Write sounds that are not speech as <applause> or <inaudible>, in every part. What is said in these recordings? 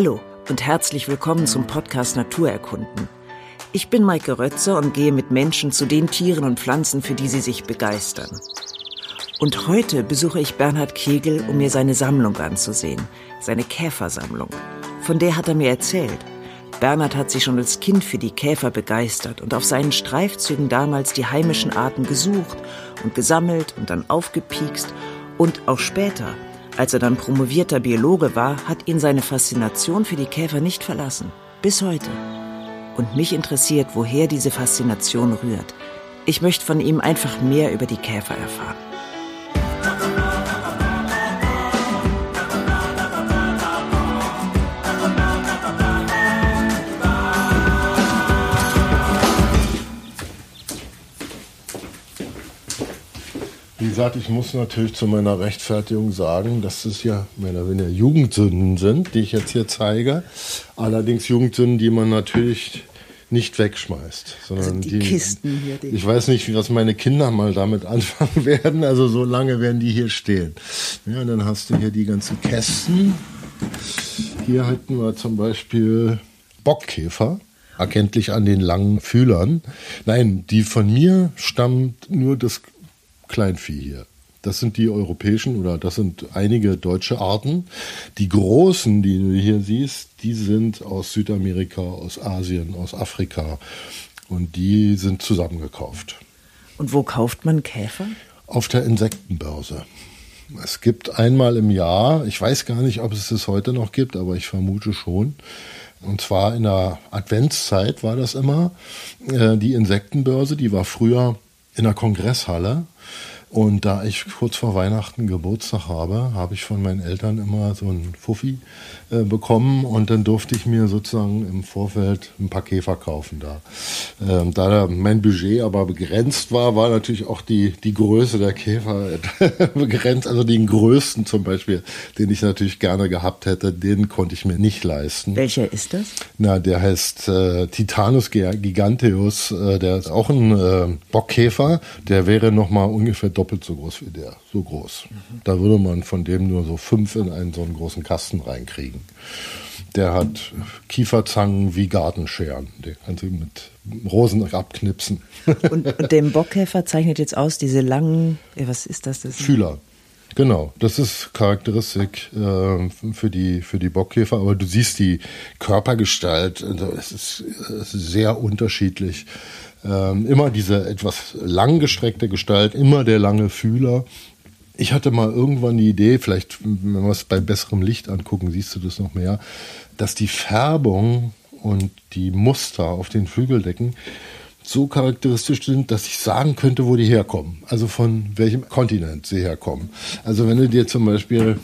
Hallo und herzlich willkommen zum Podcast Naturerkunden. Ich bin Maike Rötzer und gehe mit Menschen zu den Tieren und Pflanzen, für die sie sich begeistern. Und heute besuche ich Bernhard Kegel, um mir seine Sammlung anzusehen, seine Käfersammlung. Von der hat er mir erzählt. Bernhard hat sich schon als Kind für die Käfer begeistert und auf seinen Streifzügen damals die heimischen Arten gesucht und gesammelt und dann aufgepiekst und auch später, als er dann promovierter Biologe war, hat ihn seine Faszination für die Käfer nicht verlassen. Bis heute. Und mich interessiert, woher diese Faszination rührt. Ich möchte von ihm einfach mehr über die Käfer erfahren. Wie gesagt, ich muss natürlich zu meiner Rechtfertigung sagen, dass es ja meiner wenn ja Jugendsünden sind, die ich jetzt hier zeige. Allerdings Jugendsünden, die man natürlich nicht wegschmeißt, sondern Also die Kisten hier, die- Ich weiß nicht, was meine Kinder mal damit <laughs> anfangen werden. Also so lange werden die hier stehen. Ja, und dann hast du hier die ganzen Kästen. Hier hatten wir zum Beispiel Bockkäfer, erkenntlich an den langen Fühlern. Nein, die von mir stammt nur das Kleinvieh hier. Das sind die europäischen oder das sind einige deutsche Arten. Die großen, die du hier siehst, die sind aus Südamerika, aus Asien, aus Afrika. Und die sind zusammengekauft. Und wo kauft man Käfer? Auf der Insektenbörse. Es gibt einmal im Jahr, ich weiß gar nicht, ob es das heute noch gibt, aber ich vermute schon. Und zwar in der Adventszeit war das immer. Äh, Die Insektenbörse, die war früher in der Kongresshalle. Und da ich kurz vor Weihnachten Geburtstag habe, habe ich von meinen Eltern immer so einen Fuffi äh, bekommen und dann durfte ich mir sozusagen im Vorfeld ein paar Käfer kaufen da. Ähm, da mein Budget aber begrenzt war, war natürlich auch die, die Größe der Käfer <laughs> begrenzt. Also den größten zum Beispiel, den ich natürlich gerne gehabt hätte, den konnte ich mir nicht leisten. Welcher ist das? Na, der heißt äh, Titanus gi- giganteus. Äh, der ist auch ein äh, Bockkäfer. Der wäre noch mal ungefähr doppelt so groß wie der. So groß. Da würde man von dem nur so fünf in einen so einen großen Kasten reinkriegen. Der hat Kieferzangen wie Gartenscheren. Den kannst du mit Rosen abknipsen. <laughs> Und, und den Bockkäfer zeichnet jetzt aus, diese langen, äh, was ist das? das Fühler. Genau, das ist Charakteristik äh, für, die, für die Bockkäfer, aber du siehst die Körpergestalt, also es ist, es ist sehr unterschiedlich. Ähm, immer diese etwas langgestreckte Gestalt, immer der lange Fühler. Ich hatte mal irgendwann die Idee, vielleicht, wenn wir es bei besserem Licht angucken, siehst du das noch mehr, dass die Färbung und die Muster auf den Flügeldecken so charakteristisch sind, dass ich sagen könnte, wo die herkommen. Also von welchem Kontinent sie herkommen. Also wenn du dir zum Beispiel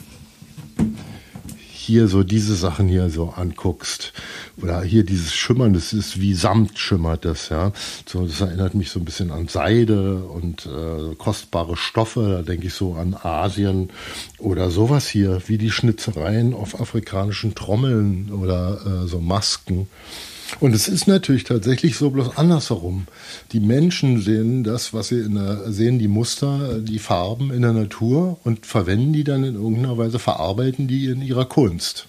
hier so diese Sachen hier so anguckst oder hier dieses Schimmern, das ist wie Samt schimmert das, ja. So, das erinnert mich so ein bisschen an Seide und äh, kostbare Stoffe. Da denke ich so an Asien oder sowas hier, wie die Schnitzereien auf afrikanischen Trommeln oder äh, so Masken. Und es ist natürlich tatsächlich so bloß andersherum. Die Menschen sehen das, was sie in der, sehen die Muster, die Farben in der Natur und verwenden die dann in irgendeiner Weise, verarbeiten die in ihrer Kunst.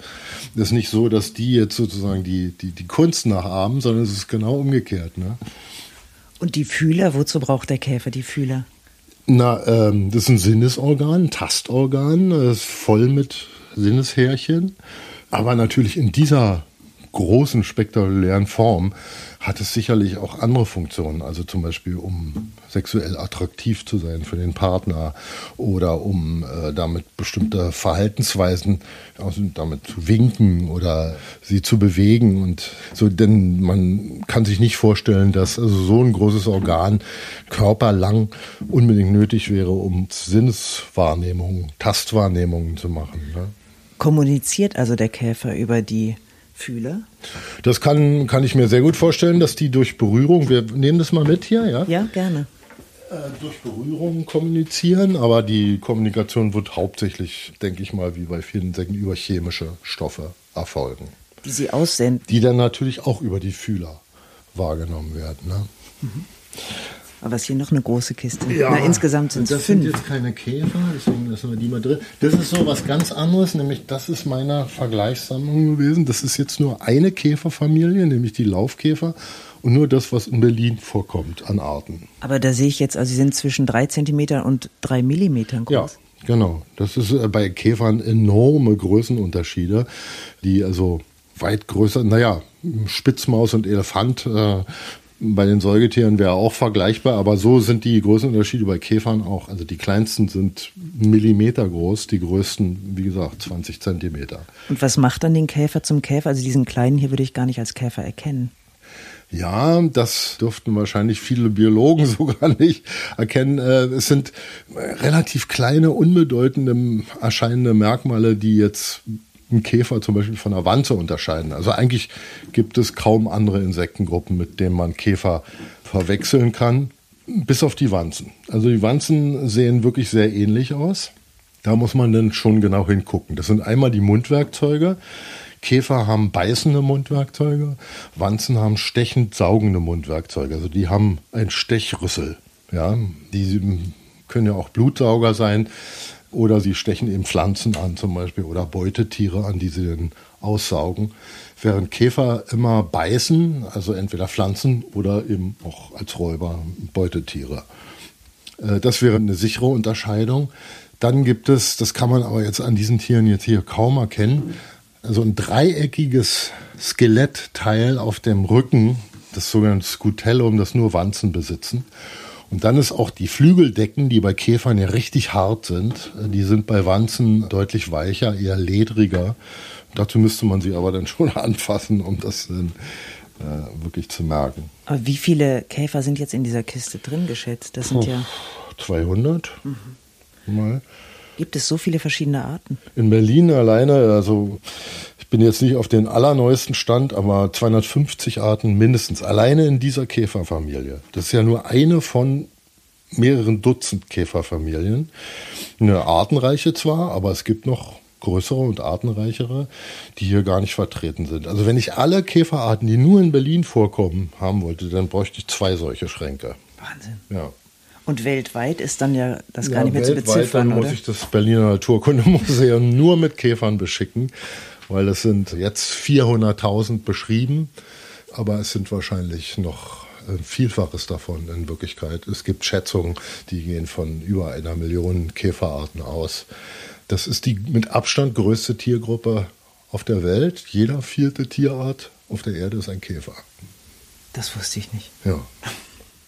Das ist nicht so, dass die jetzt sozusagen die, die, die Kunst nachahmen, sondern es ist genau umgekehrt. Ne? Und die Fühler, wozu braucht der Käfer die Fühler? Na, ähm, das ist ein Sinnesorgan, ein Tastorgan, ist voll mit Sinneshärchen. Aber natürlich in dieser großen, spektakulären Form hat es sicherlich auch andere Funktionen. Also zum Beispiel, um sexuell attraktiv zu sein für den Partner oder um äh, damit bestimmte Verhaltensweisen, also damit zu winken oder sie zu bewegen und so. Denn man kann sich nicht vorstellen, dass also so ein großes Organ körperlang unbedingt nötig wäre, um Sinneswahrnehmungen, Tastwahrnehmungen zu machen. Ne? Kommuniziert also der Käfer über die Fühler? Das kann, kann ich mir sehr gut vorstellen, dass die durch Berührung, wir nehmen das mal mit hier, ja? Ja, gerne. Äh, durch Berührung kommunizieren, aber die Kommunikation wird hauptsächlich, denke ich mal, wie bei vielen Insekten, über chemische Stoffe erfolgen, Die sie aussenden. die dann natürlich auch über die Fühler wahrgenommen werden. Ne? Aber es ist hier noch eine große Kiste. Ja, Na, insgesamt sind es Das fünf. sind jetzt keine Käfer, deswegen lassen wir die mal drin. Das ist so was ganz anderes, nämlich das ist meiner Vergleichssammlung gewesen. Das ist jetzt nur eine Käferfamilie, nämlich die Laufkäfer. Und nur das, was in Berlin vorkommt an Arten. Aber da sehe ich jetzt, also sie sind zwischen drei Zentimetern und drei Millimetern groß. Ja, genau. Das ist äh, bei Käfern enorme Größenunterschiede, die also weit größer, naja, Spitzmaus und Elefant äh, bei den Säugetieren wäre auch vergleichbar, aber so sind die Größenunterschiede bei Käfern auch. Also die kleinsten sind Millimeter groß, die größten, wie gesagt, 20 Zentimeter. Und was macht dann den Käfer zum Käfer? Also diesen kleinen hier würde ich gar nicht als Käfer erkennen. Ja, das dürften wahrscheinlich viele Biologen <laughs> sogar nicht erkennen. Äh, es sind relativ kleine, unbedeutende erscheinende Merkmale, die jetzt einen Käfer zum Beispiel von einer Wanze unterscheiden. Also eigentlich gibt es kaum andere Insektengruppen, mit denen man Käfer verwechseln kann, bis auf die Wanzen. Also die Wanzen sehen wirklich sehr ähnlich aus. Da muss man dann schon genau hingucken. Das sind einmal die Mundwerkzeuge. Käfer haben beißende Mundwerkzeuge, Wanzen haben stechend saugende Mundwerkzeuge. Also die haben ein Stechrüssel. Ja, die können ja auch Blutsauger sein. Oder sie stechen eben Pflanzen an zum Beispiel oder Beutetiere an, die sie dann aussaugen. Während Käfer immer beißen, also entweder Pflanzen oder eben auch als Räuber Beutetiere. Äh, das wäre eine sichere Unterscheidung. Dann gibt es, das kann man aber jetzt an diesen Tieren jetzt hier kaum erkennen, also ein dreieckiges Skelettteil auf dem Rücken, das sogenannte Scutellum, das nur Wanzen besitzen. Und dann ist auch die Flügeldecken, die bei Käfern ja richtig hart sind, äh, die sind bei Wanzen deutlich weicher, eher ledriger. Dazu müsste man sie aber dann <laughs> schon anfassen, um das dann äh, wirklich zu merken. Aber wie viele Käfer sind jetzt in dieser Kiste drin geschätzt? Das sind oh, ja 200 mhm. mal. Gibt es so viele verschiedene Arten? In Berlin alleine, also ich bin jetzt nicht auf den allerneuesten Stand, aber 250 Arten mindestens alleine in dieser Käferfamilie. Das ist ja nur eine von mehreren Dutzend Käferfamilien. Eine artenreiche zwar, aber es gibt noch größere und artenreichere, die hier gar nicht vertreten sind. Also wenn ich alle Käferarten, die nur in Berlin vorkommen, haben wollte, dann bräuchte ich zwei solche Schränke. Wahnsinn. Ja. Und weltweit ist dann ja das gar nicht mehr zu beziffern, dann oder? muss ich das Berliner Naturkundemuseum nur mit Käfern beschicken weil es sind jetzt 400.000 beschrieben, aber es sind wahrscheinlich noch ein Vielfaches davon in Wirklichkeit. Es gibt Schätzungen, die gehen von über einer Million Käferarten aus. Das ist die mit Abstand größte Tiergruppe auf der Welt. Jeder vierte Tierart auf der Erde ist ein Käfer. Das wusste ich nicht. Ja.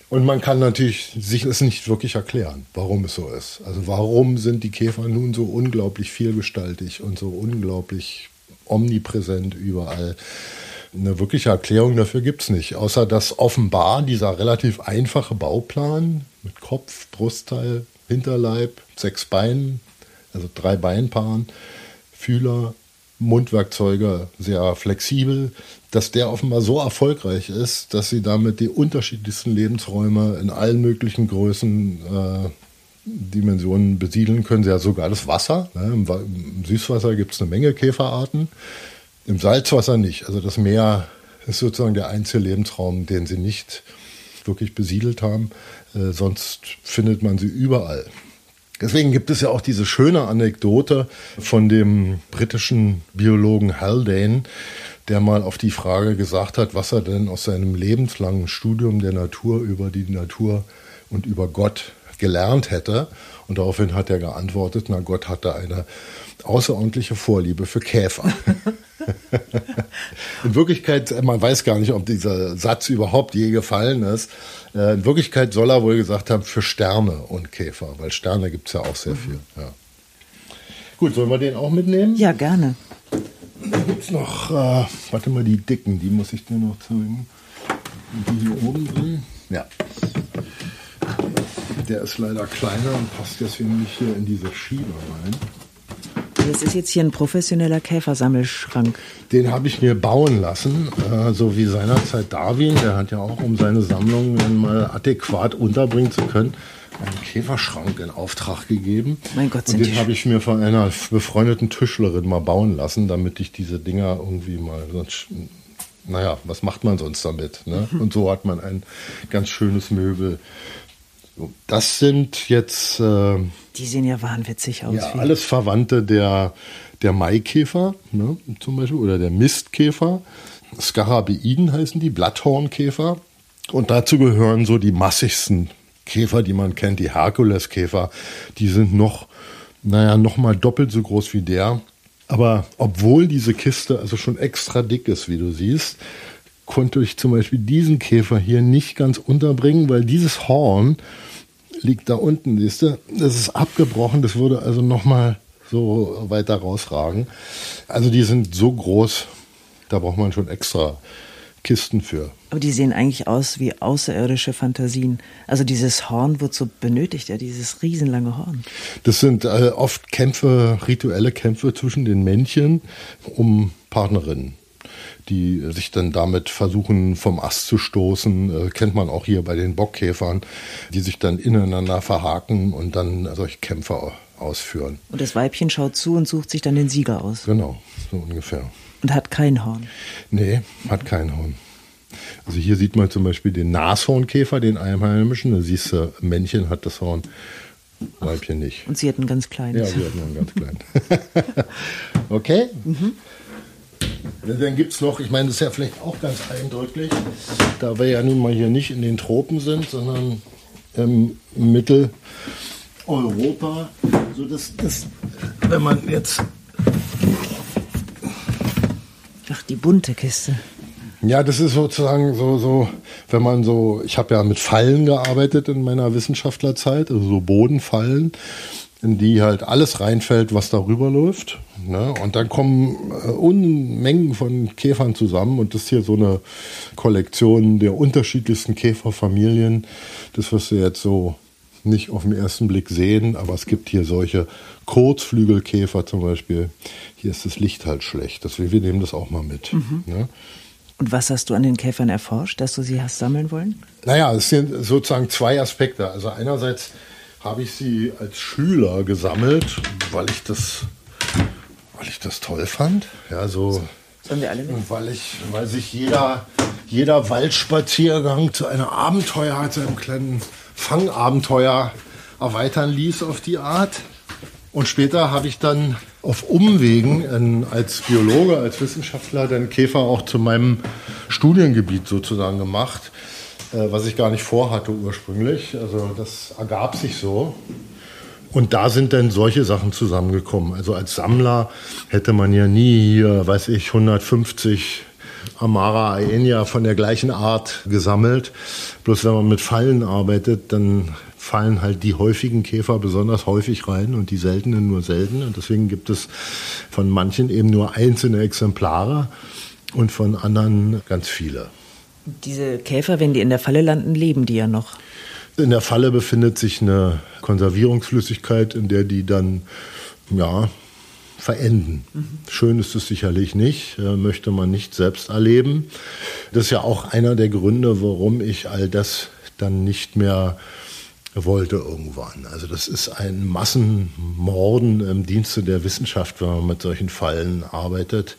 Und man kann natürlich sich es nicht wirklich erklären, warum es so ist. Also warum sind die Käfer nun so unglaublich vielgestaltig und so unglaublich omnipräsent überall. Eine wirkliche Erklärung dafür gibt es nicht, außer dass offenbar dieser relativ einfache Bauplan mit Kopf, Brustteil, Hinterleib, sechs Beinen, also drei Beinpaaren, Fühler, Mundwerkzeuge sehr flexibel, dass der offenbar so erfolgreich ist, dass sie damit die unterschiedlichsten Lebensräume in allen möglichen Größen äh, Dimensionen besiedeln können sie ja sogar das Wasser. Ne? Im, Im, Süßwasser gibt es eine Menge Käferarten, im Salzwasser nicht. Also das Meer ist sozusagen der einzige Lebensraum, den sie nicht wirklich besiedelt haben. Äh, sonst findet man sie überall. Deswegen gibt es ja auch diese schöne Anekdote von dem britischen Biologen Haldane, der mal auf die Frage gesagt hat, was er denn aus seinem lebenslangen Studium der Natur über die Natur und über Gott gelernt hätte. Und daraufhin hat er geantwortet, na Gott hatte eine außerordentliche Vorliebe für Käfer. <laughs> in Wirklichkeit, man weiß gar nicht, ob dieser Satz überhaupt je gefallen ist. Äh, in Wirklichkeit soll er wohl gesagt haben, für Sterne und Käfer, weil Sterne gibt es ja auch sehr viel. Ja. Gut, sollen wir den auch mitnehmen? Ja, gerne. Dann gibt es noch, äh, warte mal, die dicken, die muss ich dir noch zeigen. Die hier oben drin. Ja. Der ist leider kleiner und passt deswegen nicht hier in diese Schiebe rein. Das ist jetzt hier ein professioneller Käfersammelschrank. Den habe ich mir bauen lassen, äh, so wie seinerzeit Darwin. Der hat ja auch, um seine Sammlung mal adäquat unterbringen zu können, einen Käferschrank in Auftrag gegeben. Mein Gott, sind Und den habe ich mir von einer befreundeten Tischlerin mal bauen lassen, damit ich diese Dinger irgendwie mal sonst naja, was macht man sonst damit? Ne? <laughs> Und so hat man ein ganz schönes Möbel. Das sind jetzt. Äh, Die sehen ja wahnwitzig aus. Ja, alles Verwandte der, der Maikäfer, ne, zum Beispiel, oder der Mistkäfer. Skarabeiden heißen die, Blatthornkäfer. Und dazu gehören so die massigsten Käfer, die man kennt, die Herkuleskäfer. Die sind noch, naja, noch mal doppelt so groß wie der. Aber obwohl diese Kiste also schon extra dick ist, wie du siehst, konnte ich zum Beispiel diesen Käfer hier nicht ganz unterbringen, weil dieses Horn liegt da unten, siehst du? Das ist abgebrochen, das würde also nochmal so weiter rausragen. Also die sind so groß, da braucht man schon extra Kisten für. Aber die sehen eigentlich aus wie außerirdische Fantasien. Also dieses Horn, wozu benötigt er dieses riesenlange Horn? Das sind äh, oft Kämpfe, rituelle Kämpfe zwischen den Männchen um Partnerinnen die sich dann damit versuchen vom Ast zu stoßen. Äh, kennt man auch hier bei den Bockkäfern, die sich dann ineinander verhaken und dann solche Kämpfe ausführen. Und das Weibchen schaut zu und sucht sich dann den Sieger aus. Genau, so ungefähr. Und hat kein Horn. Nee, hat kein Horn. Also hier sieht man zum Beispiel den Nashornkäfer, den einheimischen. Da siehst du, Männchen hat das Horn, Weibchen nicht. Und sie hat ein ganz kleines. Ja, sie hat ein ganz kleines. <laughs> okay. Mhm. Dann gibt es noch, ich meine, das ist ja vielleicht auch ganz eindrücklich, da wir ja nun mal hier nicht in den Tropen sind, sondern im Mitteleuropa. So das, das, wenn man jetzt. Ach, die bunte Kiste. Ja, das ist sozusagen so, so, wenn man so, ich habe ja mit Fallen gearbeitet in meiner Wissenschaftlerzeit, also so Bodenfallen in die halt alles reinfällt, was darüber läuft. Ne? Und dann kommen äh, Unmengen von Käfern zusammen und das ist hier so eine Kollektion der unterschiedlichsten Käferfamilien. Das wirst du jetzt so nicht auf den ersten Blick sehen, aber es gibt hier solche Kurzflügelkäfer zum Beispiel. Hier ist das Licht halt schlecht. Deswegen, wir nehmen das auch mal mit. Mhm. Ne? Und was hast du an den Käfern erforscht, dass du sie hast sammeln wollen? Naja, es sind sozusagen zwei Aspekte. Also einerseits habe ich sie als Schüler gesammelt, weil ich das, weil ich das toll fand. Ja, so. Sollen wir alle mit? Weil ich, weil sich jeder, jeder Waldspaziergang zu einem Abenteuer, zu einem kleinen Fangabenteuer erweitern ließ auf die Art. Und später habe ich dann auf Umwegen in, als Biologe, als Wissenschaftler den Käfer auch zu meinem Studiengebiet sozusagen gemacht. Äh, was ich gar nicht vorhatte ursprünglich. Also das ergab sich so. Und da sind dann solche Sachen zusammengekommen. Also als Sammler hätte man ja nie hier, weiß ich, 150 Amara Aenia von der gleichen Art gesammelt. Bloß wenn man mit Fallen arbeitet, dann fallen halt die häufigen Käfer besonders häufig rein und die seltenen nur selten. Und deswegen gibt es von manchen eben nur einzelne Exemplare und von anderen ganz viele. Diese Käfer, wenn die in der Falle landen, leben die ja noch. In der Falle befindet sich eine Konservierungsflüssigkeit, in der die dann ja, verenden. Mhm. Schön ist es sicherlich nicht, äh, möchte man nicht selbst erleben. Das ist ja auch einer der Gründe, warum ich all das dann nicht mehr wollte irgendwann. Also das ist ein Massenmorden im Dienste der Wissenschaft, wenn man mit solchen Fallen arbeitet.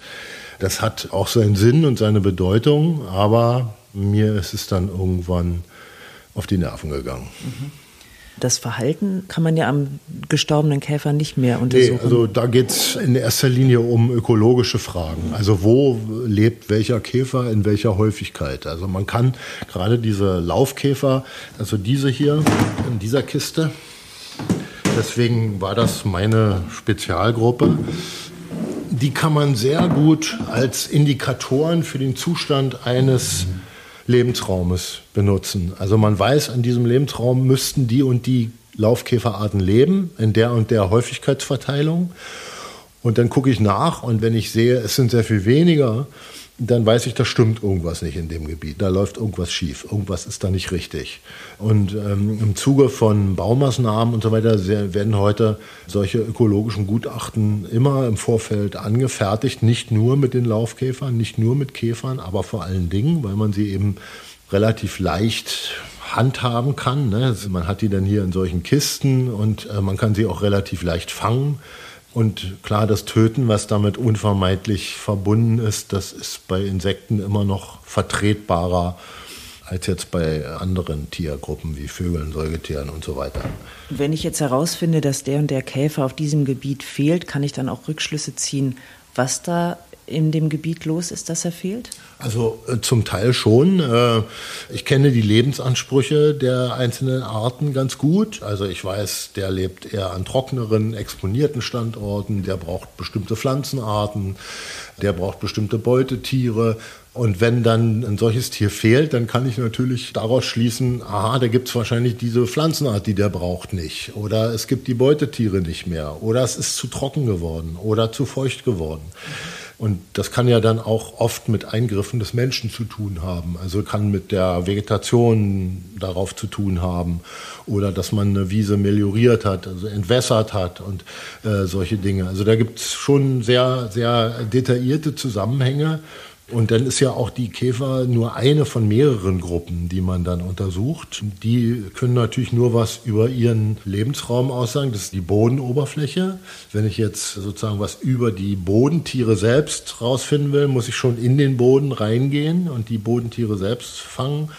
Das hat auch seinen Sinn und seine Bedeutung, aber mir ist es dann irgendwann auf die Nerven gegangen. Das Verhalten kann man ja am gestorbenen Käfer nicht mehr untersuchen. Nee, also da geht es in erster Linie um ökologische Fragen. Also wo lebt welcher Käfer in welcher Häufigkeit? Also man kann gerade diese Laufkäfer, also diese hier in dieser Kiste, deswegen war das meine Spezialgruppe, die kann man sehr gut als Indikatoren für den Zustand eines Lebensraumes benutzen. Also man weiß, in diesem Lebensraum müssten die und die Laufkäferarten leben, in der und der Häufigkeitsverteilung. Und dann gucke ich nach und wenn ich sehe, es sind sehr viel weniger, dann weiß ich, da stimmt irgendwas nicht in dem Gebiet. Da läuft irgendwas schief. Irgendwas ist da nicht richtig. Und ähm, im Zuge von Baumaßnahmen und so weiter werden heute solche ökologischen Gutachten immer im Vorfeld angefertigt. Nicht nur mit den Laufkäfern, nicht nur mit Käfern, aber vor allen Dingen, weil man sie eben relativ leicht handhaben kann. Ne? Also man hat die dann hier in solchen Kisten und äh, man kann sie auch relativ leicht fangen Und klar, das Töten, was damit unvermeidlich verbunden ist, das ist bei Insekten immer noch vertretbarer als jetzt bei anderen Tiergruppen wie Vögeln, Säugetieren und so weiter. Wenn ich jetzt herausfinde, dass der und der Käfer auf diesem Gebiet fehlt, kann ich dann auch Rückschlüsse ziehen, was da in dem Gebiet los ist, dass er fehlt? Also äh, zum Teil schon. Äh, ich kenne die Lebensansprüche der einzelnen Arten ganz gut. Also ich weiß, der lebt eher an trockneren, exponierten Standorten, der braucht bestimmte Pflanzenarten, der braucht bestimmte Beutetiere. Und wenn dann ein solches Tier fehlt, dann kann ich natürlich daraus schließen, aha, da gibt es wahrscheinlich diese Pflanzenart, die der braucht nicht. Oder es gibt die Beutetiere nicht mehr. Oder es ist zu trocken geworden oder zu feucht geworden. Und das kann ja dann auch oft mit Eingriffen des Menschen zu tun haben. Also kann mit der Vegetation darauf zu tun haben oder dass man eine Wiese melioriert hat, also entwässert hat und äh, solche Dinge. Also da gibt es schon sehr, sehr detaillierte Zusammenhänge. Und dann ist ja auch die Käfer nur eine von mehreren Gruppen, die man dann untersucht. Die können natürlich nur was über ihren Lebensraum aussagen. Das ist die Bodenoberfläche. Wenn ich jetzt sozusagen was über die Bodentiere selbst rausfinden will, muss ich schon in den Boden reingehen und die Bodentiere selbst fangen.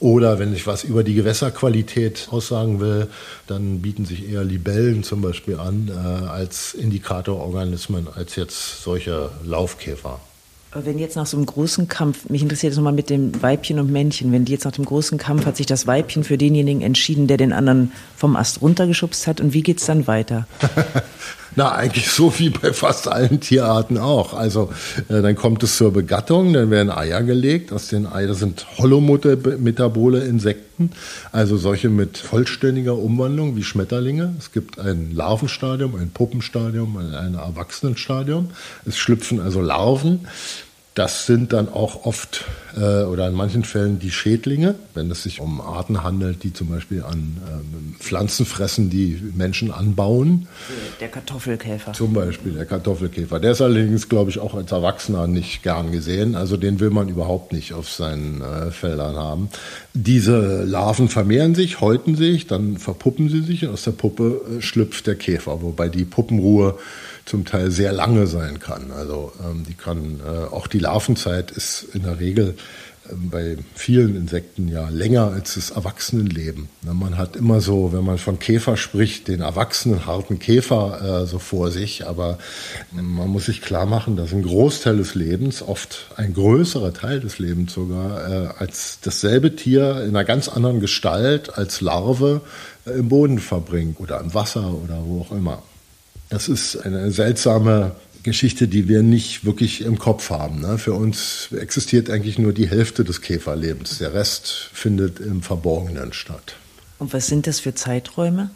Oder wenn ich was über die Gewässerqualität aussagen will, dann bieten sich eher Libellen zum Beispiel an äh, als Indikatororganismen als jetzt solche Laufkäfer. Wenn jetzt nach so einem großen Kampf, mich interessiert es nochmal mit dem Weibchen und Männchen, wenn die jetzt nach dem großen Kampf hat sich das Weibchen für denjenigen entschieden, der den anderen vom Ast runtergeschubst hat und wie geht es dann weiter? <laughs> Na, eigentlich so wie bei fast allen Tierarten auch. Also äh, dann kommt es zur Begattung, dann werden Eier gelegt. Aus den Eiern sind holometabole Insekten, also solche mit vollständiger Umwandlung wie Schmetterlinge. Es gibt ein Larvenstadium, ein Puppenstadium, ein Erwachsenenstadium. Es schlüpfen also Larven. Das sind dann auch oft äh, oder in manchen Fällen die Schädlinge, wenn es sich um Arten handelt, die zum Beispiel an ähm, Pflanzen fressen, die Menschen anbauen. Der Kartoffelkäfer. Zum Beispiel der Kartoffelkäfer. Der ist allerdings, glaube ich, auch als Erwachsener nicht gern gesehen. Also den will man überhaupt nicht auf seinen äh, Feldern haben. Diese Larven vermehren sich, häuten sich, dann verpuppen sie sich und aus der Puppe äh, schlüpft der Käfer, wobei die Puppenruhe zum Teil sehr lange sein kann. Also ähm, die kann äh, auch die Larvenzeit ist in der Regel ähm, bei vielen Insekten ja länger als das Erwachsenenleben. Ne, man hat immer so, wenn man von Käfer spricht, den erwachsenen harten Käfer äh, so vor sich, aber man muss sich klar machen, dass ein Großteil des Lebens, oft ein größerer Teil des Lebens sogar, äh, als dasselbe Tier in einer ganz anderen Gestalt als Larve äh, im Boden verbringt oder im Wasser oder wo auch immer. Das ist eine seltsame Geschichte, die wir nicht wirklich im Kopf haben. Ne? Für uns existiert eigentlich nur die Hälfte des Käferlebens. Der Rest findet im Verborgenen statt. Und was sind das für Zeiträume?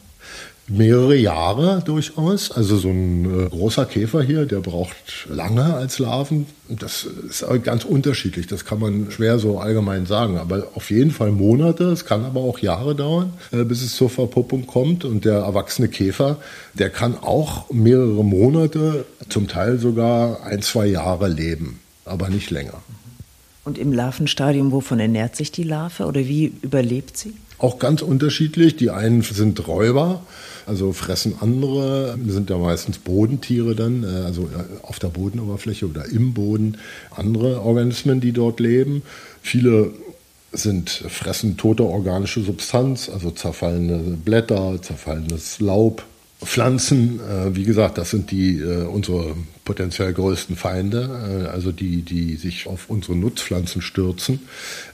Mehrere Jahre durchaus. Also so ein äh, großer Käfer hier, der braucht lange als Larven. Das ist ganz unterschiedlich. Das kann man schwer so allgemein sagen. Aber auf jeden Fall Monate. Es kann aber auch Jahre dauern, äh, bis es zur Verpuppung kommt. Und der erwachsene Käfer, der kann auch mehrere Monate, zum Teil sogar ein, zwei Jahre leben, aber nicht länger. Und im Larvenstadium, wovon ernährt sich die Larve oder wie überlebt sie? Auch ganz unterschiedlich. Die einen sind Räuber, also fressen andere, sind ja meistens Bodentiere dann, äh, also äh, auf der Bodenoberfläche oder im Boden andere Organismen, die dort leben. Viele sind fressen tote organische Substanz, also zerfallene Blätter, zerfallenes Laub, Pflanzen, äh, wie gesagt, das sind die äh, unsere potenziell größten Feinde, äh, also die, die sich auf unsere Nutzpflanzen stürzen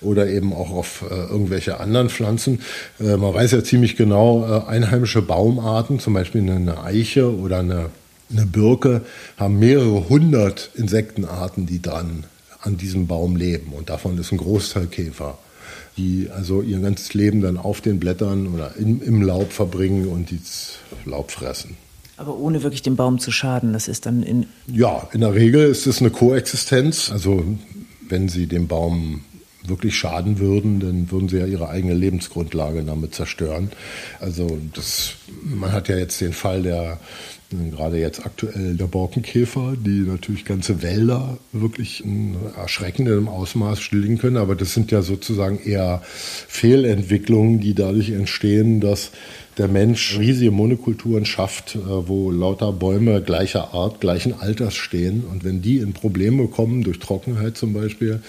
oder eben auch auf äh, irgendwelche anderen Pflanzen. Äh, man weiß ja ziemlich genau, äh, einheimische Baumarten, zum Beispiel eine Eiche oder eine, eine Birke, haben mehrere hundert Insektenarten, die dran an diesem Baum leben und davon ist ein Großteil Käfer die also ihr ganzes Leben dann auf den Blättern oder in, im Laub verbringen und dieses Laub fressen. Aber ohne wirklich dem Baum zu schaden, das ist dann in. Ja, in der Regel ist es eine Koexistenz. Also wenn sie dem Baum wirklich schaden würden, dann würden sie ja ihre eigene Lebensgrundlage damit zerstören. Also das, man hat ja jetzt den Fall der Gerade jetzt aktuell der Borkenkäfer, die natürlich ganze Wälder wirklich in erschreckendem Ausmaß stillen können. Aber das sind ja sozusagen eher Fehlentwicklungen, die dadurch entstehen, dass der Mensch riesige Monokulturen schafft, äh, wo lauter Bäume gleicher Art, gleichen Alters stehen. Und wenn die in Probleme kommen, durch Trockenheit zum Beispiel,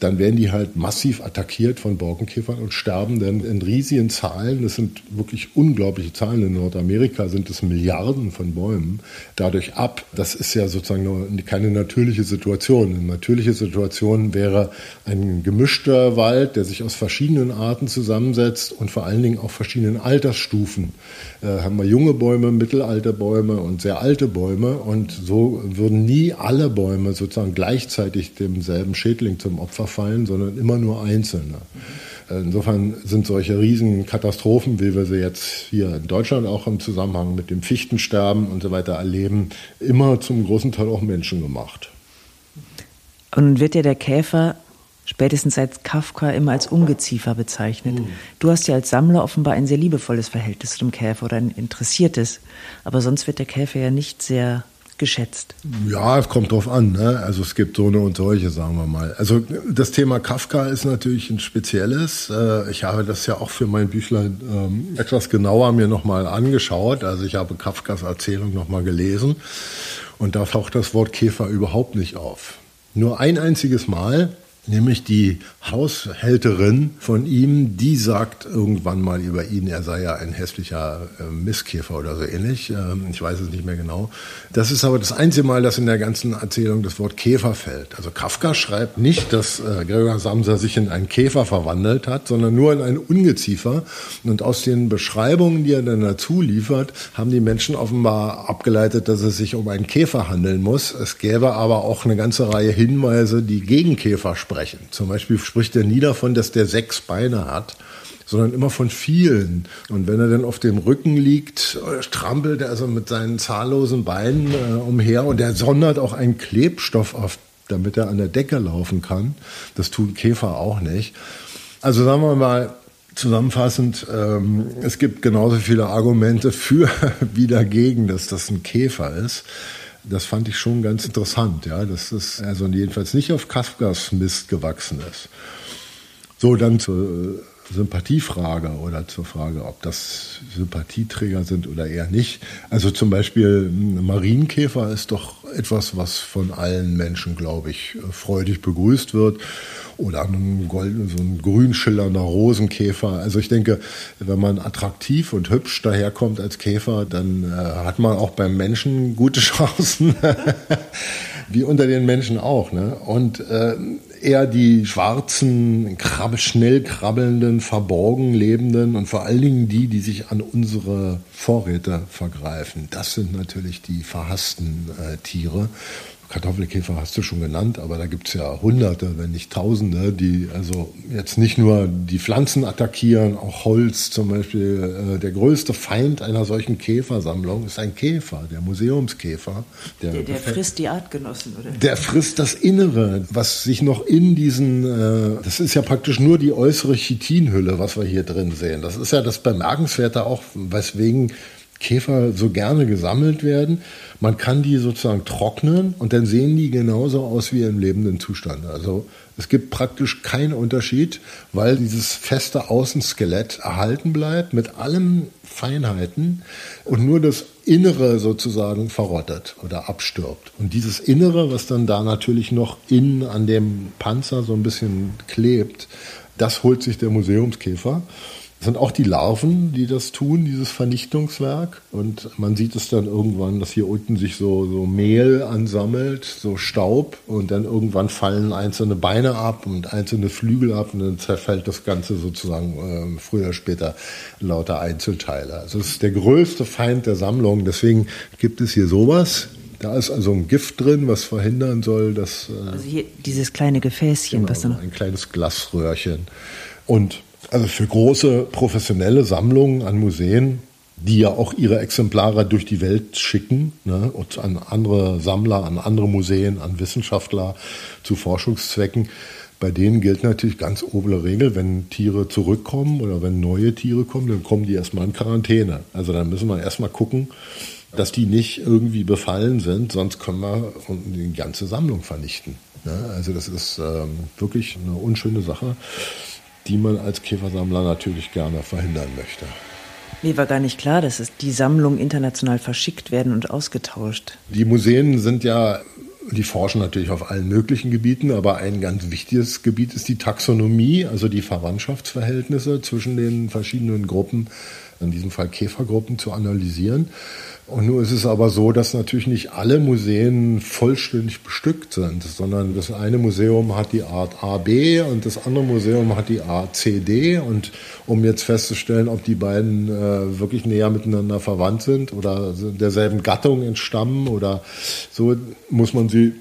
dann werden die halt massiv attackiert von Borkenkäfern und sterben dann in riesigen Zahlen. Das sind wirklich unglaubliche Zahlen. In Nordamerika sind es Milliarden von Bäumen dadurch ab. Das ist ja sozusagen keine natürliche Situation. Eine natürliche Situation wäre ein gemischter Wald, der sich aus verschiedenen Arten zusammensetzt und vor allen Dingen auch verschiedenen Altersstufen. Äh, haben wir junge Bäume, Mittelalterbäume und sehr alte Bäume. Und so würden nie alle Bäume sozusagen gleichzeitig demselben Schädling zum Opfer fallen, sondern immer nur einzelne. Insofern sind solche riesigen Katastrophen, wie wir sie jetzt hier in Deutschland auch im Zusammenhang mit dem Fichtensterben und so weiter erleben, immer zum großen Teil auch menschengemacht. Und wird ja der Käfer spätestens seit Kafka immer als Ungeziefer bezeichnet. Mhm. Du hast ja als Sammler offenbar ein sehr liebevolles Verhältnis zu dem Käfer oder ein interessiertes. Aber sonst wird der Käfer ja nicht sehr geschätzt? Ja, es kommt drauf an. Ne? Also es gibt so eine und solche, sagen wir mal. Also das Thema Kafka ist natürlich ein spezielles. Äh, ich habe das ja auch für mein Büchlein ähm, etwas genauer mir nochmal angeschaut. Also ich habe Kafkas Erzählung nochmal gelesen und da taucht das Wort Käfer überhaupt nicht auf. Nur ein einziges Mal Nämlich die Haushälterin von ihm, die sagt irgendwann mal über ihn, er sei ja ein hässlicher äh, Misskäfer oder so ähnlich. Ähm, ich weiß es nicht mehr genau. Das ist aber das einzige Mal, dass in der ganzen Erzählung das Wort Käfer fällt. Also Kafka schreibt nicht, dass äh, Gregor Samsa sich in einen Käfer verwandelt hat, sondern nur in einen Ungeziefer. Und aus den Beschreibungen, die er dann dazu liefert, haben die Menschen offenbar abgeleitet, dass es sich um einen Käfer handeln muss. Es gäbe aber auch eine ganze Reihe Hinweise, die gegen Käfer sprechen. Zum Beispiel spricht er nie davon, dass der sechs Beine hat, sondern immer von vielen. Und wenn er dann auf dem Rücken liegt, strampelt er also mit seinen zahllosen Beinen äh, umher und er sondert auch einen Klebstoff auf, damit er an der Decke laufen kann. Das tun Käfer auch nicht. Also sagen wir mal, Zusammenfassend, ähm, es gibt genauso viele Argumente für <laughs> wie dagegen, dass das ein Käfer ist. Das fand ich schon ganz interessant, ja, dass es also jedenfalls nicht auf Kafkas Mist gewachsen ist. So, dann zur Sympathiefrage oder zur Frage, ob das Sympathieträger sind oder eher nicht. Also zum Beispiel ein Marienkäfer ist doch etwas, was von allen Menschen, glaube ich, freudig begrüßt wird oder ein golden, so ein grün schillernder Rosenkäfer. Also ich denke, wenn man attraktiv und hübsch daherkommt als Käfer, dann äh, hat man auch beim Menschen gute <laughs> Chancen, <laughs> wie unter den Menschen auch. Ne? Und äh, eher die schwarzen, krabb schnell krabbelnden, verborgen lebenden und vor allen Dingen die, die sich an unsere Vorräte vergreifen. Das sind natürlich die verhassten äh, Tiere. Kartoffelkäfer hast du schon genannt, aber da gibt es ja Hunderte, wenn nicht Tausende, die also jetzt nicht nur die Pflanzen attackieren, auch Holz zum Beispiel. Äh, der größte Feind einer solchen Käfersammlung ist ein Käfer, der Museumskäfer. Der, der, der frisst die Artgenossen, oder? Der frisst das Innere, was sich noch in diesen, äh, das ist ja praktisch nur die äußere Chitinhülle, was wir hier drin sehen. Das ist ja das Bemerkenswerte auch, weswegen Käfer so gerne gesammelt werden. Man kann die sozusagen trocknen und dann sehen die genauso aus wie im lebenden Zustand. Also es gibt praktisch keinen Unterschied, weil dieses feste Außenskelett erhalten bleibt mit allen Feinheiten und nur das Innere sozusagen verrottet oder abstirbt. Und dieses Innere, was dann da natürlich noch innen an dem Panzer so ein bisschen klebt, das holt sich der Museumskäfer. Das sind auch die Larven, die das tun, dieses Vernichtungswerk. Und man sieht es dann irgendwann, dass hier unten sich so, so Mehl ansammelt, so Staub. Und dann irgendwann fallen einzelne Beine ab und einzelne Flügel ab. Und dann zerfällt das Ganze sozusagen äh, früher oder später lauter Einzelteile. Also es ist der größte Feind der Sammlung. Deswegen gibt es hier sowas. Da ist also ein Gift drin, was verhindern soll, dass. Äh, also hier dieses kleine Gefäßchen, genau, was dann. Ein kleines Glasröhrchen. Und also für große professionelle Sammlungen an Museen, die ja auch ihre Exemplare durch die Welt schicken ne, und an andere Sammler, an andere Museen, an Wissenschaftler zu Forschungszwecken. Bei denen gilt natürlich ganz oble Regel, wenn Tiere zurückkommen oder wenn neue Tiere kommen, dann kommen die erstmal in Quarantäne. Also dann müssen wir erstmal gucken, dass die nicht irgendwie befallen sind, sonst können wir die ganze Sammlung vernichten. Ja, also das ist ähm, wirklich eine unschöne Sache, die man als Käfersammler natürlich gerne verhindern möchte. Mir war gar nicht klar, dass es die Sammlungen international verschickt werden und ausgetauscht. Die Museen sind ja, die forschen natürlich auf allen möglichen Gebieten, aber ein ganz wichtiges Gebiet ist die Taxonomie, also die Verwandtschaftsverhältnisse zwischen den verschiedenen Gruppen, in diesem Fall Käfergruppen, zu analysieren. Und nun ist es aber so, dass natürlich nicht alle Museen vollständig bestückt sind, sondern das eine Museum hat die Art A, B und das andere Museum hat die Art C, D. Und um jetzt festzustellen, ob die beiden äh, wirklich näher miteinander verwandt sind oder derselben Gattung entstammen oder so, muss man sie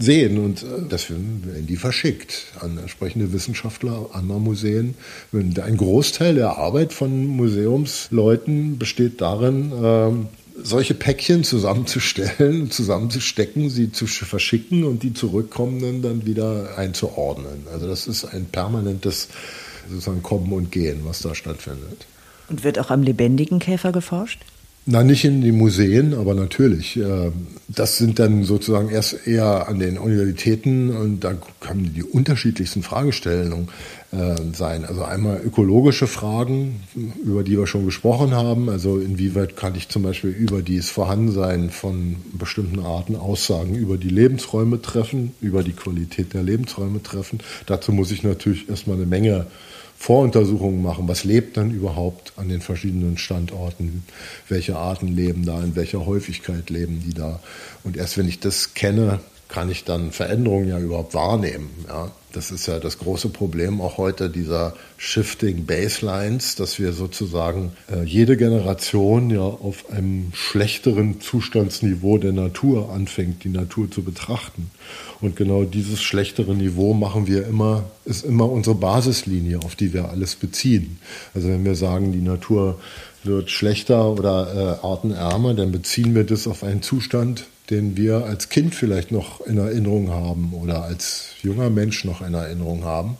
sehen und äh, deswegen werden die verschickt an entsprechende Wissenschaftler anderer Museen. Ein Großteil der Arbeit von Museumsleuten besteht darin, ähm, solche Päckchen zusammenzustellen, <laughs> zusammenzustecken, sie zu verschicken und die zurückkommenden dann wieder einzuordnen. Also das ist ein permanentes sozusagen Kommen und Gehen, was da stattfindet. Und wird auch am lebendigen Käfer geforscht? Na, nicht in den Museen, aber natürlich. Äh, das sind dann sozusagen erst eher an den Universitäten und da kann die unterschiedlichsten Fragestellungen äh, sein. Also einmal ökologische Fragen, über die wir schon gesprochen haben. Also inwieweit kann ich zum Beispiel über das Vorhandensein von bestimmten Arten Aussagen über die Lebensräume treffen, über die Qualität der Lebensräume treffen. Dazu muss ich natürlich erstmal eine Menge Voruntersuchungen machen, was lebt dann überhaupt an den verschiedenen Standorten, welche Arten leben da, in welcher Häufigkeit leben die da. Und erst wenn ich das kenne, kann ich dann Veränderungen ja überhaupt wahrnehmen. Ja? Das ist ja das große Problem auch heute dieser Shifting Baselines, dass wir sozusagen äh, jede Generation ja auf einem schlechteren Zustandsniveau der Natur anfängt, die Natur zu betrachten. Und genau dieses schlechtere Niveau machen wir immer, ist immer unsere Basislinie, auf die wir alles beziehen. Also wenn wir sagen, die Natur wird schlechter oder äh, artenärmer, dann beziehen wir das auf einen Zustand, den wir als Kind vielleicht noch in Erinnerung haben oder als junger Mensch noch in Erinnerung haben.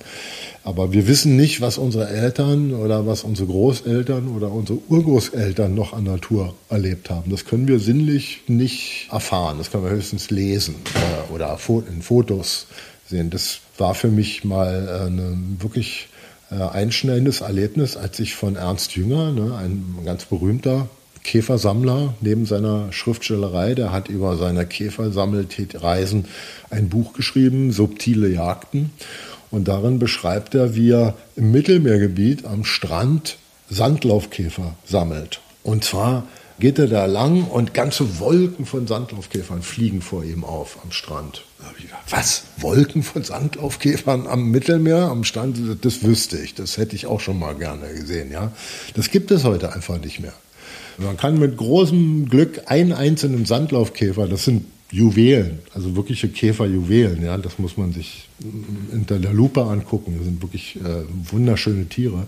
Aber wir wissen nicht, was unsere Eltern oder was unsere Großeltern oder unsere Urgroßeltern noch an Natur erlebt haben. Das können wir sinnlich nicht erfahren. Das können wir höchstens lesen äh, oder in Fotos sehen. Das war für mich mal äh, ein wirklich äh, einschneidendes Erlebnis, als ich von Ernst Jünger, ne, ein ganz berühmter Käfersammler neben seiner Schriftstellerei. Der hat über seine Käfersammelreisen ein Buch geschrieben, Subtile Jagden. Und darin beschreibt er, wie er im Mittelmeergebiet am Strand Sandlaufkäfer sammelt. Und zwar geht er da lang und ganze Wolken von Sandlaufkäfern fliegen vor ihm auf am Strand. Was? Wolken von Sandlaufkäfern am Mittelmeer, am Strand? Das wüsste ich. Das hätte ich auch schon mal gerne gesehen, ja. Das gibt es heute einfach nicht mehr. Man kann mit großem Glück einen einzelnen Sandlaufkäfer, das sind Juwelen, also wirkliche Käferjuwelen, ja, das muss man sich unter der Lupe angucken. Das sind wirklich äh, wunderschöne Tiere.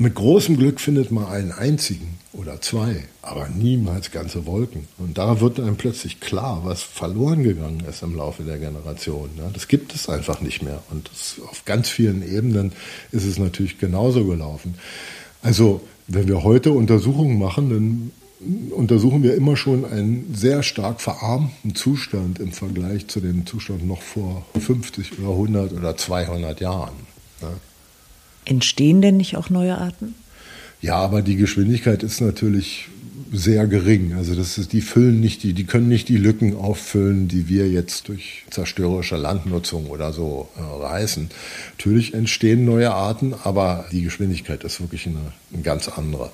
Mit großem Glück findet man einen einzigen oder zwei, aber niemals ganze Wolken. Und da wird einem plötzlich klar, was verloren gegangen ist im Laufe der Generation. Ja, das gibt es einfach nicht mehr. Und das, auf ganz vielen Ebenen ist es natürlich genauso gelaufen. Also wenn wir heute Untersuchungen machen, dann untersuchen wir immer schon einen sehr stark verarmten Zustand im Vergleich zu dem Zustand noch vor 50 oder 100 oder 200 Jahren. Ja. Entstehen denn nicht auch neue Arten? Ja, aber die Geschwindigkeit ist natürlich sehr gering. Also das ist, die füllen nicht die, die können nicht die Lücken auffüllen, die wir jetzt durch zerstörerische Landnutzung oder so äh, reißen. Natürlich entstehen neue Arten, aber die Geschwindigkeit ist wirklich eine, eine ganz andere.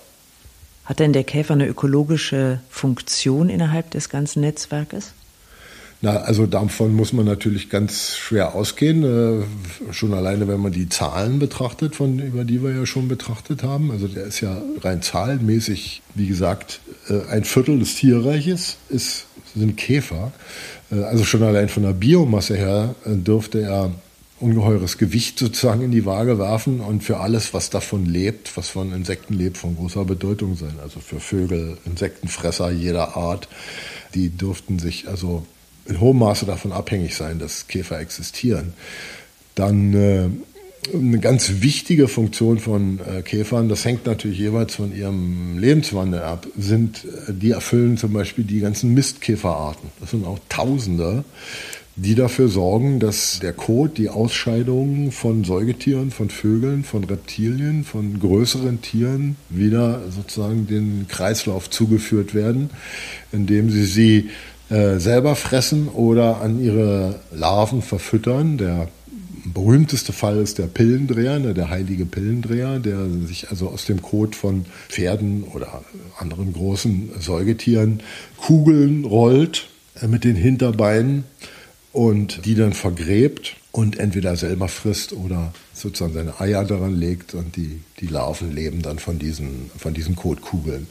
Hat denn der Käfer eine ökologische Funktion innerhalb des ganzen Netzwerkes? Na, also davon muss man natürlich ganz schwer ausgehen. Äh, schon alleine, wenn man die Zahlen betrachtet, von, über die wir ja schon betrachtet haben. Also der ist ja rein zahlenmäßig, wie gesagt, äh, ein Viertel des Tierreiches ist, sind Käfer. Äh, also schon allein von der Biomasse her äh, dürfte er ungeheures Gewicht sozusagen in die Waage werfen und für alles, was davon lebt, was von Insekten lebt, von großer Bedeutung sein. Also für Vögel, Insektenfresser jeder Art, die dürften sich also in hohem Maße davon abhängig sein, dass Käfer existieren. Dann äh, eine ganz wichtige Funktion von äh, Käfern, das hängt natürlich jeweils von ihrem Lebenswandel ab, sind, äh, die erfüllen zum Beispiel die ganzen Mistkäferarten. Das sind auch Tausende, die dafür sorgen, dass der Kot, die Ausscheidungen von Säugetieren, von Vögeln, von Reptilien, von größeren Tieren wieder sozusagen den Kreislauf zugeführt werden, indem sie sie äh, selber fressen oder an ihre Larven verfüttern. Der berühmteste Fall ist der Pillendreher, ne, der heilige Pillendreher, der sich also aus dem Kot von Pferden oder anderen großen Säugetieren Kugeln rollt äh, mit den Hinterbeinen und die dann vergräbt und entweder selber frisst oder sozusagen seine Eier daran legt und die, die Larven leben dann von diesen, von diesen Kotkugeln.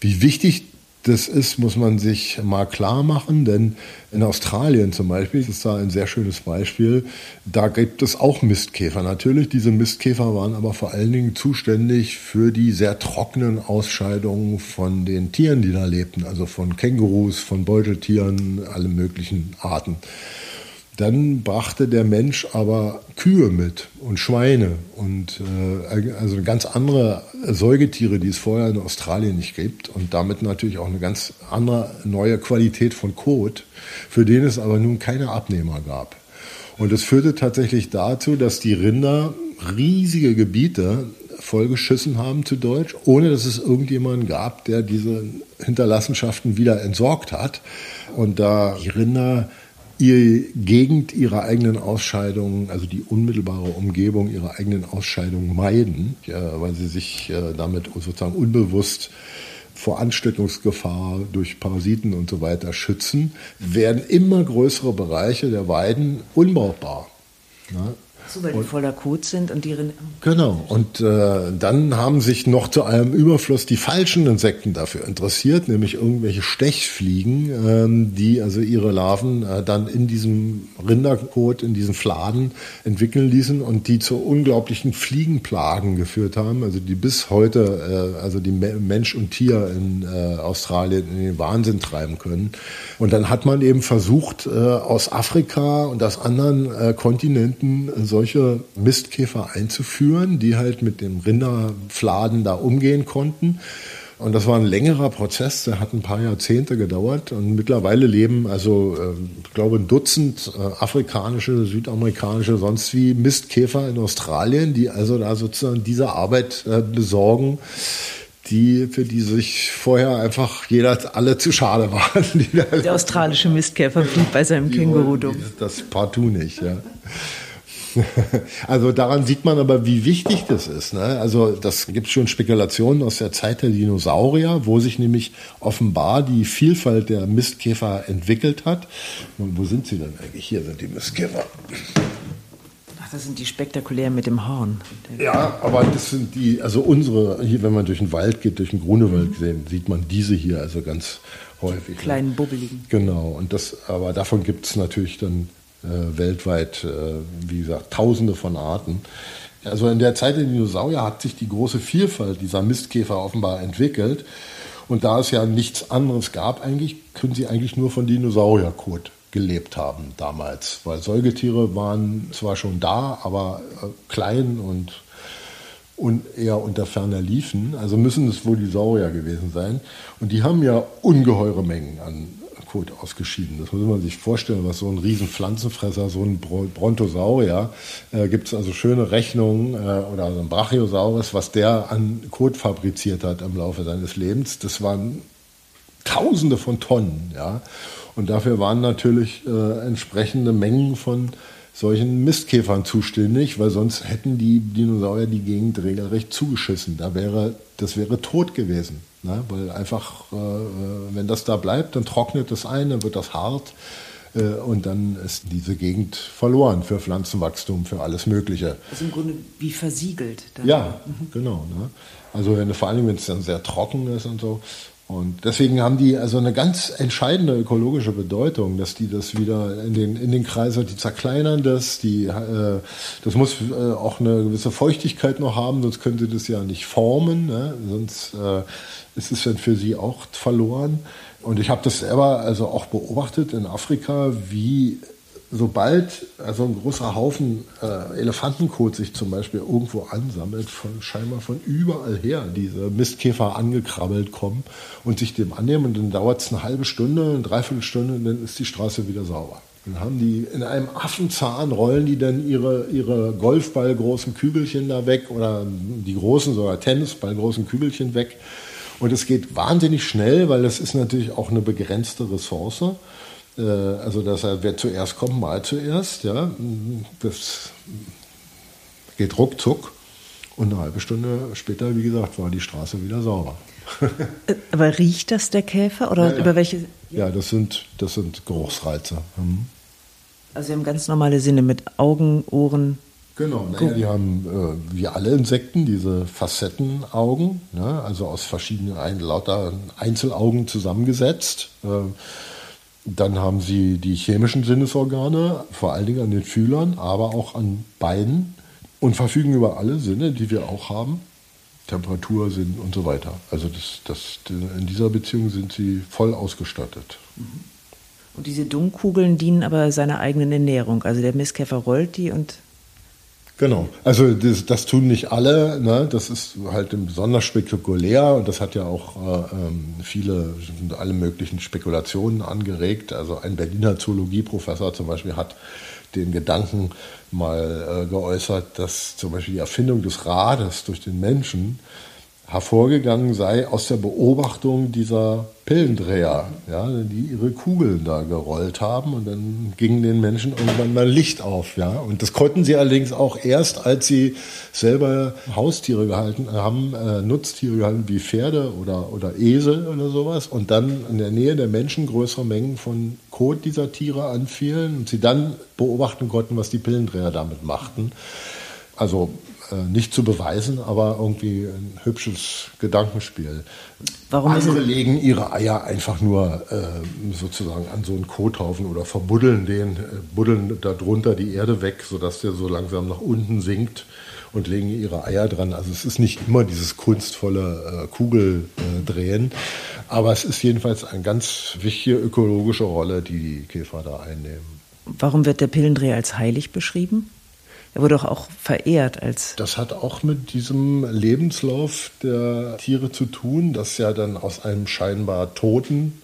Wie wichtig das ist, muss man sich mal klar machen, denn in Australien zum Beispiel, ist da ein sehr schönes Beispiel, da gibt es auch Mistkäfer. Natürlich, diese Mistkäfer waren aber vor allen Dingen zuständig für die sehr trockenen Ausscheidungen von den Tieren, die da lebten, also von Kängurus, von Beuteltieren, alle möglichen Arten. Dann brachte der Mensch aber Kühe mit und Schweine und äh, also ganz andere Säugetiere, die es vorher in Australien nicht gibt und damit natürlich auch eine ganz andere neue Qualität von Kot, für den es aber nun keine Abnehmer gab. Und es führte tatsächlich dazu, dass die Rinder riesige Gebiete vollgeschissen haben zu Deutsch, ohne dass es irgendjemanden gab, der diese Hinterlassenschaften wieder entsorgt hat. Und da die Rinder ihre Gegend ihrer eigenen Ausscheidungen, also die unmittelbare Umgebung ihrer eigenen Ausscheidungen meiden, weil sie sich äh, damit sozusagen unbewusst vor Ansteckungsgefahr durch Parasiten und so weiter schützen, werden immer größere Bereiche der Weiden unbrauchbar. So, weil die voller Kot sind und die Rinder. Genau. Und äh, dann haben sich noch zu einem Überfluss die falschen Insekten dafür interessiert, nämlich irgendwelche Stechfliegen, ähm, die also ihre Larven äh, dann in diesem Rinderkot, in diesen Fladen entwickeln ließen und die zu unglaublichen Fliegenplagen geführt haben, also die bis heute, äh, also die Mensch und Tier in äh, Australien in den Wahnsinn treiben können. Und dann hat man eben versucht, äh, aus Afrika und aus anderen äh, Kontinenten so solche Mistkäfer einzuführen, die halt mit dem Rinderfladen da umgehen konnten. Und das war ein längerer Prozess, der hat ein paar Jahrzehnte gedauert. Und mittlerweile leben also, ähm, ich glaube, ein Dutzend äh, afrikanische, südamerikanische, sonst wie Mistkäfer in Australien, die also da sozusagen diese Arbeit äh, besorgen, die, für die sich vorher einfach jeder alle zu schade waren. Der australische Mistkäfer blieb bei seinem Känguru dumm. Das partout nicht, ja. <laughs> Also daran sieht man aber, wie wichtig das ist. Ne? Also das gibt schon Spekulationen aus der Zeit der Dinosaurier, wo sich nämlich offenbar die Vielfalt der Mistkäfer entwickelt hat. Und wo sind sie denn eigentlich? Hier sind die Mistkäfer. Ach, das sind die spektakulären mit dem Horn. Ja, aber das sind die, also unsere, hier, wenn man durch den Wald geht, durch den Grunewald, mhm. sieht man diese hier also ganz häufig. Ne? Kleinen, bubbeligen. Genau, und das, aber davon gibt es natürlich dann weltweit, äh, wie gesagt, tausende von Arten. Also in der Zeit der Dinosaurier hat sich die große Vielfalt dieser Mistkäfer offenbar entwickelt. Und da es ja nichts anderes gab, eigentlich können sie eigentlich nur von Dinosaurierkot gelebt haben damals. Weil Säugetiere waren zwar schon da, aber äh, klein und, und eher unter ferner liefen. Also müssen es wohl die Saurier gewesen sein. Und die haben ja ungeheure Mengen an Kot ausgeschieden. Das muss man sich vorstellen, was so ein riesen Pflanzenfresser, so ein Brontosaurier, äh, gibt es also schöne Rechnungen äh, oder so ein Brachiosaurus, was der an Kot fabriziert hat im Laufe seines Lebens. Das waren Tausende von Tonnen, ja. Und dafür waren natürlich äh, entsprechende Mengen von solchen Mistkäfern zuständig, weil sonst hätten die Dinosaurier die Gegend regelrecht zugeschissen. Da wäre, das wäre tot gewesen. Ne? Weil einfach, äh, wenn das da bleibt, dann trocknet es ein, dann wird das hart äh, und dann ist diese Gegend verloren für Pflanzenwachstum, für alles Mögliche. Also im Grunde wie versiegelt. Dann. Ja, mhm. genau. Ne? Also wenn, vor allem, wenn es dann sehr trocken ist und so. Und deswegen haben die also eine ganz entscheidende ökologische Bedeutung, dass die das wieder in den, in den Kreis, die zerkleinern das, die, äh, das muss äh, auch eine gewisse Feuchtigkeit noch haben, sonst könnte das ja nicht formen, ne? sonst äh, ist es dann für sie auch verloren. Und ich habe das selber also auch beobachtet in Afrika, wie sobald also ein großer Haufen äh, Elefantenkot sich zum Beispiel irgendwo ansammelt, von scheinbar von überall her diese Mistkäfer angekrabbelt kommen und sich dem annehmen und dann dauert es eine halbe Stunde, eine Dreiviertelstunde und dann ist die Straße wieder sauber. Dann haben die in einem Affenzahn rollen die dann ihre, ihre Golfballgroßen Kügelchen da weg oder die großen sogar Tennisballgroßen Kügelchen weg. Und es geht wahnsinnig schnell, weil das ist natürlich auch eine begrenzte Ressource. Äh, also dass er, wer zuerst kommt, mal zuerst. Ja, das geht ruckzuck. Und eine halbe Stunde später, wie gesagt, war die Straße wieder sauber. <laughs> Äh, aber riecht das der Käfer oder ja, ja. über welche? Ja, das sind, das sind Geruchsreize. Hm. Also sie haben ganz normale Sinne mit Augen, Ohren. Genau, naja, die haben äh, wie alle Insekten diese Facettenaugen, ne, also aus verschiedenen ein, lauter Einzelaugen zusammengesetzt. Äh, dann haben sie die chemischen Sinnesorgane, vor allen Dingen an den Fühlern, aber auch an Beinen und verfügen über alle Sinne, die wir auch haben. Temperatur, Sinn und so weiter. Also das, das, in dieser Beziehung sind sie voll ausgestattet. Und diese Dummkugeln dienen aber seiner eigenen Ernährung. Also der Mistkäfer rollt die und Genau. Also das, das, tun nicht alle. Ne? Das ist halt besonders spektakulär und das hat ja auch äh, ähm, viele, alle möglichen Spekulationen angeregt. Also ein Berliner Zoologieprofessor zum Beispiel hat den Gedanken mal äh, geäußert, dass zum Beispiel die Erfindung des Rades durch den Menschen hervorgegangen sei aus der Beobachtung dieser Pillendreher, ja, die ihre Kugeln da gerollt haben und dann ging den Menschen irgendwann mal Licht auf, ja. Und das konnten sie allerdings auch erst, als sie selber Haustiere gehalten haben, äh, Nutztiere gehalten wie Pferde oder, oder Esel oder sowas und dann in der Nähe der Menschen größere Mengen von Kot dieser Tiere anfielen und sie dann beobachten konnten, was die Pillendreher damit machten. Also nicht zu beweisen, aber irgendwie ein hübsches Gedankenspiel. Warum Andere legen ihre Eier einfach nur äh, sozusagen an so einen Kothaufen oder verbuddeln den, äh, buddeln darunter die Erde weg, sodass der so langsam nach unten sinkt und legen ihre Eier dran. Also es ist nicht immer dieses kunstvolle äh, Kugeldrehen, aber es ist jedenfalls eine ganz wichtige ökologische Rolle, die die Käfer da einnehmen. Warum wird der Pillendreh als heilig beschrieben? Er wurde auch verehrt als. Das hat auch mit diesem Lebenslauf der Tiere zu tun, dass ja dann aus einem scheinbar toten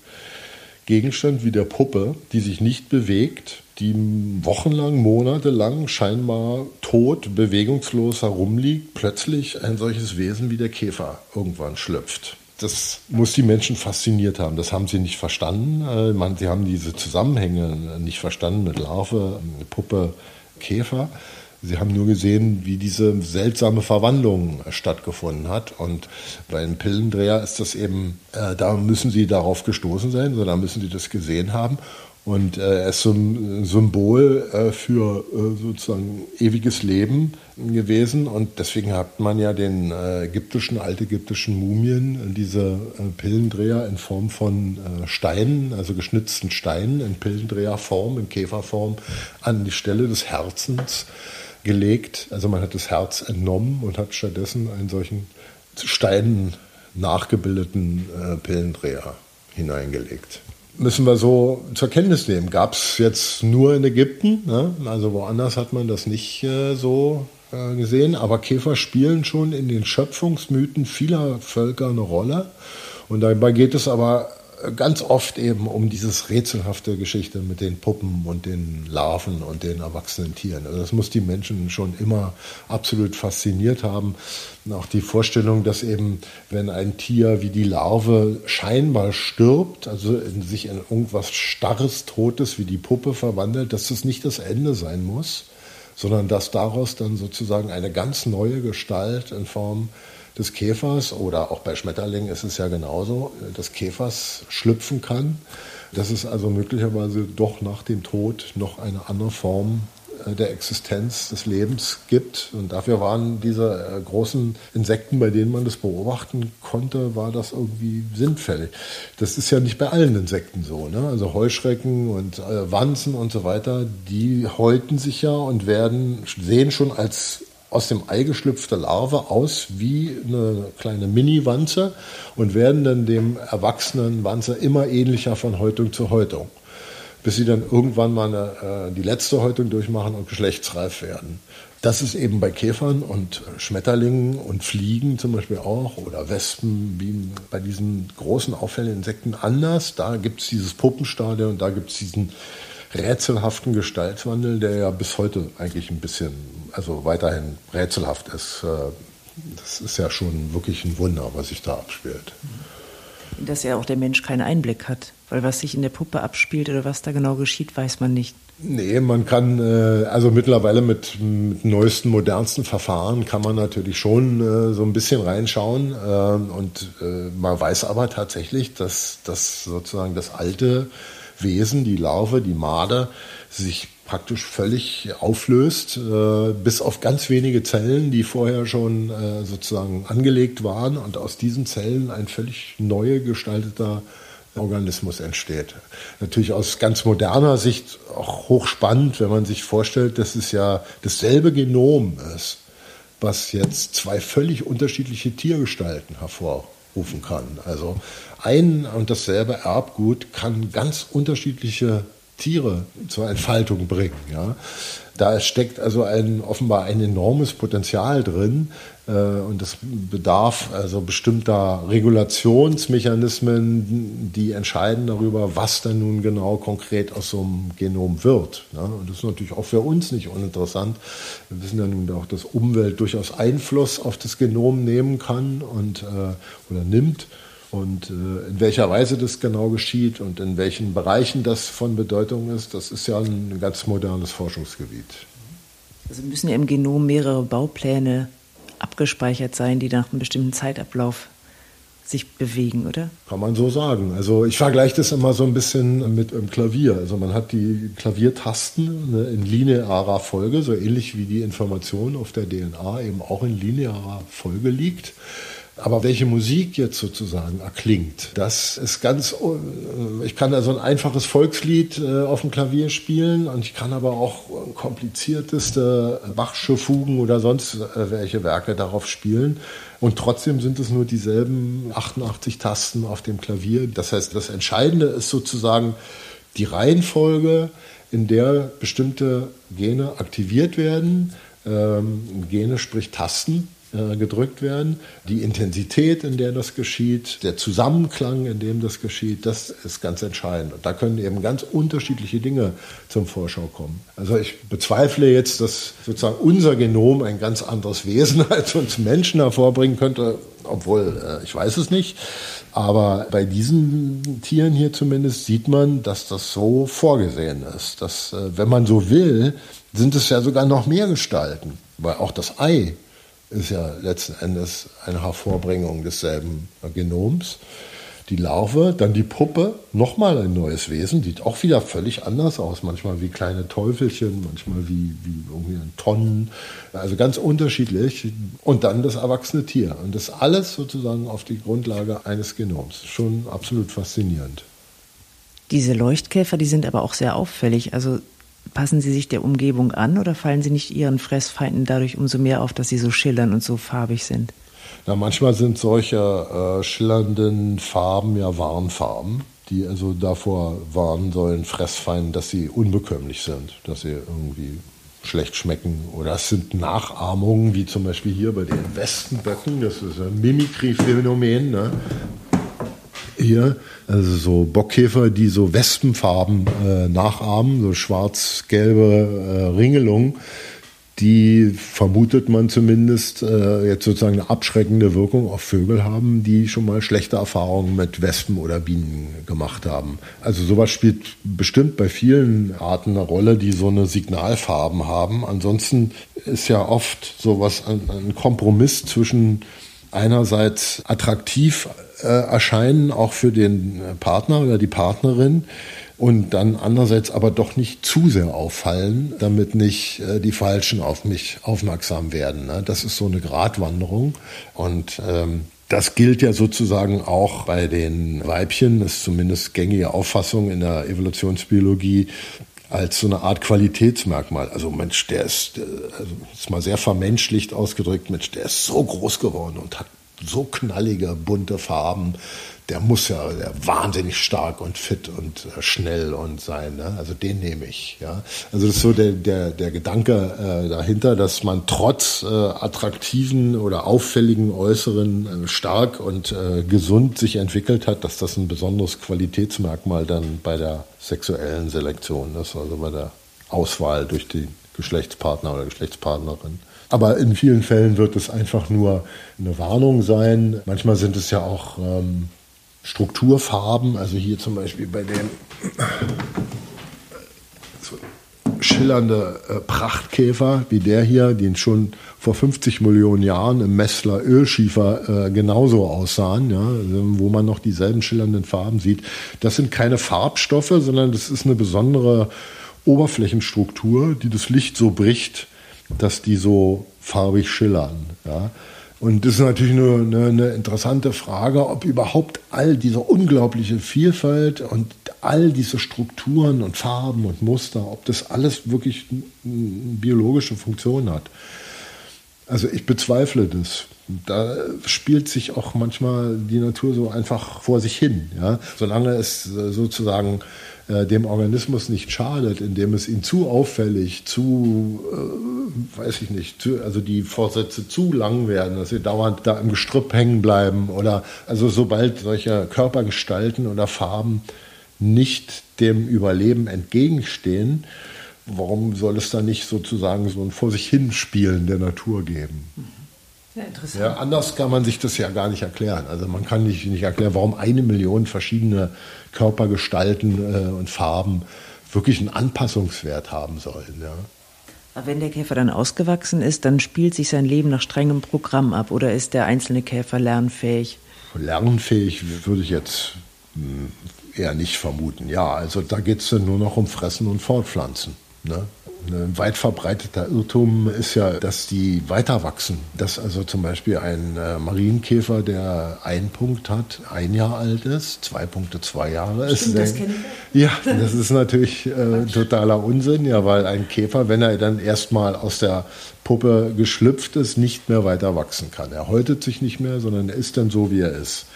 Gegenstand wie der Puppe, die sich nicht bewegt, die wochenlang, monatelang scheinbar tot, bewegungslos herumliegt, plötzlich ein solches Wesen wie der Käfer irgendwann schlüpft. Das muss die Menschen fasziniert haben. Das haben sie nicht verstanden. Äh, sie haben diese Zusammenhänge nicht verstanden mit Larve, Puppe, Käfer. Sie haben nur gesehen, wie diese seltsame Verwandlung stattgefunden hat. Und bei einem Pillendreher ist das eben, äh, da müssen Sie darauf gestoßen sein, sondern müssen Sie das gesehen haben. Und äh, er ist so ein Symbol äh, für äh, sozusagen ewiges Leben gewesen. Und deswegen hat man ja den äh, ägyptischen, altägyptischen Mumien, diese äh, Pillendreher in Form von äh, Steinen, also geschnitzten Steinen in Pillendreherform, in Käferform, an die Stelle des Herzens gelegt. Also man hat das Herz entnommen und hat stattdessen einen solchen Steinen nachgebildeten äh, Pillendreher hineingelegt. Müssen wir so zur Kenntnis nehmen. Gab es jetzt nur in Ägypten, ne? also woanders hat man das nicht äh, so äh, gesehen, aber Käfer spielen schon in den Schöpfungsmythen vieler Völker eine Rolle. Und dabei geht es aber ganz oft eben um dieses rätselhafte Geschichte mit den Puppen und den Larven und den erwachsenen Tieren. Also das muss die Menschen schon immer absolut fasziniert haben. Und auch die Vorstellung, dass eben, wenn ein Tier wie die Larve scheinbar stirbt, also in sich in irgendwas Starres, Totes wie die Puppe verwandelt, dass das nicht das Ende sein muss, sondern dass daraus dann sozusagen eine ganz neue Gestalt in Form des Käfers oder auch bei Schmetterlingen ist es ja genauso, des Käfers schlüpfen kann. Dass es also möglicherweise doch nach dem Tod noch eine andere Form äh, der Existenz des Lebens gibt. Und dafür waren diese äh, großen Insekten, bei denen man das beobachten konnte, war das irgendwie sinnfällig. Das ist ja nicht bei allen Insekten so. Ne? Also Heuschrecken und äh, Wanzen und so weiter, die häuten sich ja und werden, sehen schon als aus dem Ei geschlüpfte Larve aus wie eine kleine Mini-Wanze und werden dann dem erwachsenen Wanze immer ähnlicher von Häutung zu Häutung. bis sie dann irgendwann mal eine, äh, die letzte Häutung durchmachen und geschlechtsreif werden. Das ist eben bei Käfern und Schmetterlingen und Fliegen zum Beispiel auch oder Wespen, wie bei diesen großen auffälligen Insekten anders. Da gibt es dieses Puppenstadium und da gibt es diesen rätselhaften Gestaltwandel, der ja bis heute eigentlich ein bisschen, also weiterhin rätselhaft ist. Äh, das ist ja schon wirklich ein Wunder, was sich da abspielt. Dass ja auch der Mensch keinen Einblick hat, weil was sich in der Puppe abspielt oder was da genau geschieht, weiß man nicht. Nee, man kann, äh, also mittlerweile mit, mit neuesten, modernsten Verfahren kann man natürlich schon äh, so ein bisschen reinschauen. und man weiß aber tatsächlich, dass, dass sozusagen das alte Wesen, die Larve, die Marder, sich praktisch völlig auflöst, äh, bis auf ganz wenige Zellen, die vorher schon äh, sozusagen angelegt waren und aus diesen Zellen ein völlig neu gestalteter Organismus entsteht. Natürlich aus ganz moderner Sicht auch hochspannend, wenn man sich vorstellt, dass es ja dasselbe Genom ist, was jetzt zwei völlig unterschiedliche Tiergestalten hervorrufen kann. Also ein und dasselbe Erbgut kann ganz unterschiedliche Tiere zur Entfaltung bringen. Ja. Da steckt also ein, offenbar ein enormes Potenzial drin äh, und das bedarf also bestimmter Regulationsmechanismen, die entscheiden darüber, was dann nun genau konkret aus so einem Genom wird. Ja. Und das ist natürlich auch für uns nicht uninteressant. Wir wissen ja nun auch, dass Umwelt durchaus Einfluss auf das Genom nehmen kann und, äh, oder nimmt. Und äh, in welcher Weise das genau geschieht und in welchen Bereichen das von Bedeutung ist, das ist ja ein ganz modernes Forschungsgebiet. Also müssen ja im Genom mehrere Baupläne abgespeichert sein, die nach einem bestimmten Zeitablauf sich bewegen, oder? Kann man so sagen. Also ich vergleiche das immer so ein bisschen mit einem Klavier. Also man hat die Klaviertasten ne, in linearer Folge, so ähnlich wie die Information auf der DNA eben auch in linearer Folge liegt. Aber welche Musik jetzt sozusagen erklingt, das ist ganz, äh, ich kann da so ein einfaches Volkslied äh, auf dem Klavier spielen und ich kann aber auch komplizierteste Bachsche Fugen oder sonst äh, welche Werke darauf spielen. Und trotzdem sind es nur dieselben 88 Tasten auf dem Klavier. Das heißt, das Entscheidende ist sozusagen die Reihenfolge, in der bestimmte Gene aktiviert werden. Ähm, Gene sprich Tasten äh, gedrückt werden. Die Intensität, in der das geschieht, der Zusammenklang, in dem das geschieht, das ist ganz entscheidend. Und da können eben ganz unterschiedliche Dinge zum Vorschau kommen. Also ich bezweifle jetzt, dass sozusagen unser Genom ein ganz anderes Wesen <laughs> als uns Menschen hervorbringen könnte, obwohl äh, ich weiß es nicht. Aber bei diesen Tieren hier zumindest sieht man, dass das so vorgesehen ist. Dass, äh, wenn man so will, sind es ja sogar noch mehr Gestalten. Weil auch das Ei ist ja letzten Endes eine Hervorbringung desselben Genoms. Die Larve, dann die Puppe, nochmal ein neues Wesen, sieht auch wieder völlig anders aus. Manchmal wie kleine Teufelchen, manchmal wie, wie irgendwie ein Tonnen. Also ganz unterschiedlich. Und dann das erwachsene Tier. Und das alles sozusagen auf die Grundlage eines Genoms. Schon absolut faszinierend. Diese Leuchtkäfer, die sind aber auch sehr auffällig. Also Passen Sie sich der Umgebung an oder fallen Sie nicht Ihren Fressfeinden dadurch umso mehr auf, dass sie so schillern und so farbig sind? Na, manchmal sind solche äh, schillernden Farben ja Warnfarben, die also davor warnen sollen, Fressfeinden, dass sie unbekömmlich sind, dass sie irgendwie schlecht schmecken. Oder es sind Nachahmungen, wie zum Beispiel hier bei den Westenböcken, das ist ein Mimikry-Phänomen. Ne? Hier, also so Bockkäfer, die so Wespenfarben äh, nachahmen, so schwarz-gelbe äh, Ringelungen, die vermutet man zumindest äh, jetzt sozusagen eine abschreckende Wirkung auf Vögel haben, die schon mal schlechte Erfahrungen mit Wespen oder Bienen gemacht haben. Also sowas spielt bestimmt bei vielen Arten eine Rolle, die so eine Signalfarben haben. Ansonsten ist ja oft sowas ein, ein Kompromiss zwischen einerseits attraktiv äh, erscheinen, auch für den Partner oder die Partnerin und dann andererseits aber doch nicht zu sehr auffallen, damit nicht äh, die Falschen auf mich aufmerksam werden. Ne? Das ist so eine Gratwanderung und ähm, das gilt ja sozusagen auch bei den Weibchen, das ist zumindest gängige Auffassung in der Evolutionsbiologie, als so eine Art Qualitätsmerkmal. Also Mensch, der ist, äh, also ist mal sehr vermenschlicht ausgedrückt, Mensch, der ist so groß geworden und hat so knallige, bunte Farben, der muss ja der wahnsinnig stark und fit und äh, schnell und sein. Ne? Also den nehme ich. Ja? Also das ist so der, der, der Gedanke äh, dahinter, dass man trotz äh, attraktiven oder auffälligen Äußeren äh, stark und äh, gesund sich entwickelt hat, dass das ein besonderes Qualitätsmerkmal dann bei der sexuellen Selektion ist, also bei der Auswahl durch den Geschlechtspartner oder Geschlechtspartnerin. Aber in vielen Fällen wird es einfach nur eine Warnung sein. Manchmal sind es ja auch ähm, Strukturfarben, also hier zum Beispiel bei dem so schillernde äh, Prachtkäfer wie der hier, den schon vor 50 Millionen Jahren im Messler Ölschiefer äh, genauso aussahen, ja, also wo man noch dieselben schillernden Farben sieht. Das sind keine Farbstoffe, sondern das ist eine besondere Oberflächenstruktur, die das Licht so bricht, dass die so farbig schillern. Ja. Und das ist natürlich nur eine, eine, interessante Frage, ob überhaupt all diese unglaubliche Vielfalt und all diese Strukturen und Farben und Muster, ob das alles wirklich eine biologische Funktion hat. Also ich bezweifle das. Da spielt sich auch manchmal die Natur so einfach vor sich hin. Ja? Solange es sozusagen äh, dem Organismus nicht schadet, indem es ihn zu auffällig, zu, äh, weiß ich nicht, zu, also die Vorsätze zu lang werden, dass sie dauernd da im Gestrüpp hängen bleiben oder also sobald solche Körpergestalten oder Farben nicht dem Überleben entgegenstehen, warum soll es da nicht sozusagen so ein vor sich hin Spielen der Natur geben? Ja, interessant. Ja, anders kann man sich das ja gar nicht erklären. Also man kann nicht, nicht erklären, warum eine Million verschiedene Körpergestalten äh, und Farben wirklich einen Anpassungswert haben sollen. Ja. Aber wenn der Käfer dann ausgewachsen ist, dann spielt sich sein Leben nach strengem Programm ab oder ist der einzelne Käfer lernfähig? Lernfähig würde ich jetzt hm, eher nicht vermuten. Ja, also da geht es dann nur noch um Fressen und Fortpflanzen. Ne? Ein weit verbreiteter Irrtum ist ja, dass die weiter wachsen. Dass also zum Beispiel ein äh, Marienkäfer, der einen Punkt hat, ein Jahr alt ist, zwei Punkte, zwei Jahre Stimmt, ist. Das kenne ich. Ja, das ist natürlich äh, totaler Unsinn, ja, weil ein Käfer, wenn er dann erstmal aus der Puppe geschlüpft ist, nicht mehr weiter wachsen kann. Er häutet sich nicht mehr, sondern er ist dann so, wie er ist.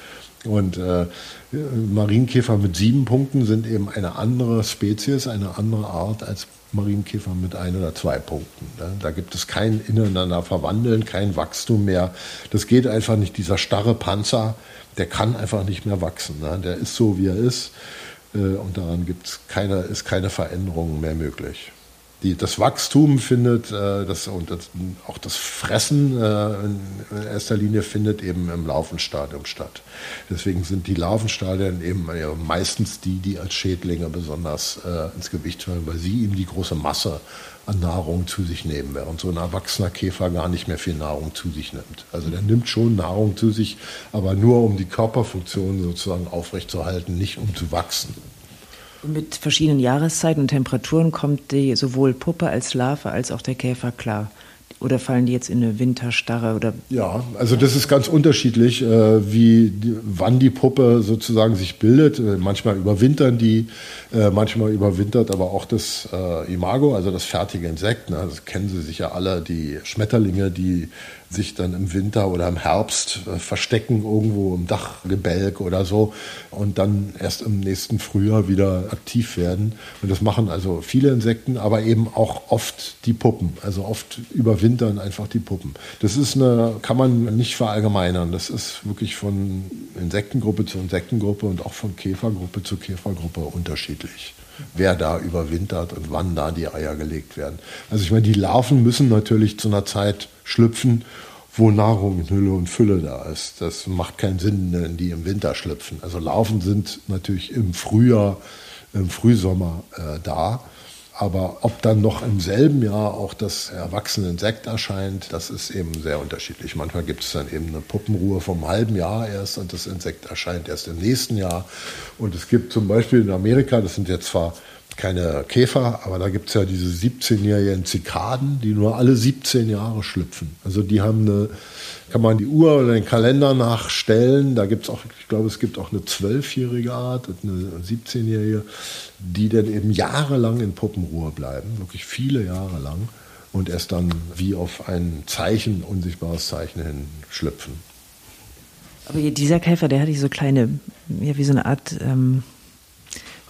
Und äh, Marienkäfer mit sieben Punkten sind eben eine andere Spezies, eine andere Art als Marienkäfer mit ein oder zwei Punkten. Ne? Da gibt es kein ineinander verwandeln, kein Wachstum mehr. Das geht einfach nicht. Dieser starre Panzer, der kann einfach nicht mehr wachsen. Ne? Der ist so, wie er ist. Äh, und daran gibt's keine, ist keine Veränderung mehr möglich die, das Wachstum findet, äh, das, und das, auch das Fressen äh, in, erster Linie findet eben im Larvenstadium statt. Deswegen sind die Larvenstadien eben ja, meistens die, die als Schädlinge besonders äh, ins Gewicht fallen, weil sie eben die große Masse an Nahrung zu sich nehmen, während so ein erwachsener Käfer gar nicht mehr viel Nahrung zu sich nimmt. Also der nimmt schon Nahrung zu sich, aber nur um die Körperfunktion sozusagen aufrechtzuerhalten, nicht um zu wachsen. Mit verschiedenen Jahreszeiten und Temperaturen kommt die sowohl Puppe als Larve als auch der Käfer klar. Oder fallen die jetzt in eine Winterstarre? Oder? Ja, also das ist ganz unterschiedlich, äh, wie wann die Puppe sozusagen sich bildet. Äh, manchmal überwintern die, äh, manchmal überwintert aber auch das Imago, also das fertige Insekt. Ne? Das kennen Sie sicher alle, die Schmetterlinge, die sich dann im Winter oder im Herbst äh, verstecken irgendwo im Dachgebälk oder so und dann erst im nächsten Frühjahr wieder aktiv werden. Und das machen also viele Insekten, aber eben auch oft die Puppen. Also oft überwintern einfach die Puppen. Das ist eine, kann man nicht verallgemeinern. Das ist wirklich von Insektengruppe zu Insektengruppe und auch von Käfergruppe zu Käfergruppe unterschiedlich wer da überwintert und wann da die Eier gelegt werden. Also ich meine, die Larven müssen natürlich zu einer Zeit schlüpfen, wo Nahrung in Hülle und Fülle da ist. Das macht keinen Sinn, wenn die im Winter schlüpfen. Also Larven sind natürlich im Frühjahr, im Frühsommer äh, da. Aber ob dann noch im selben Jahr auch das erwachsene Insekt erscheint, das ist eben sehr unterschiedlich. Manchmal gibt es dann eben eine Puppenruhe vom halben Jahr erst und das Insekt erscheint erst im nächsten Jahr. Und es gibt zum Beispiel in Amerika, das sind jetzt zwar keine Käfer, aber da gibt es ja diese 17-jährigen Zikaden, die nur alle 17 Jahre schlüpfen. Also die haben eine, kann man die Uhr oder den Kalender nachstellen. Da gibt es auch, ich glaube, es gibt auch eine 12-jährige Art und eine 17-jährige, die dann eben jahrelang in Puppenruhe bleiben, wirklich viele Jahre lang und erst dann wie auf ein Zeichen, unsichtbares Zeichen hin schlüpfen. Aber dieser Käfer, der hatte so kleine, ja, wie so eine Art ähm,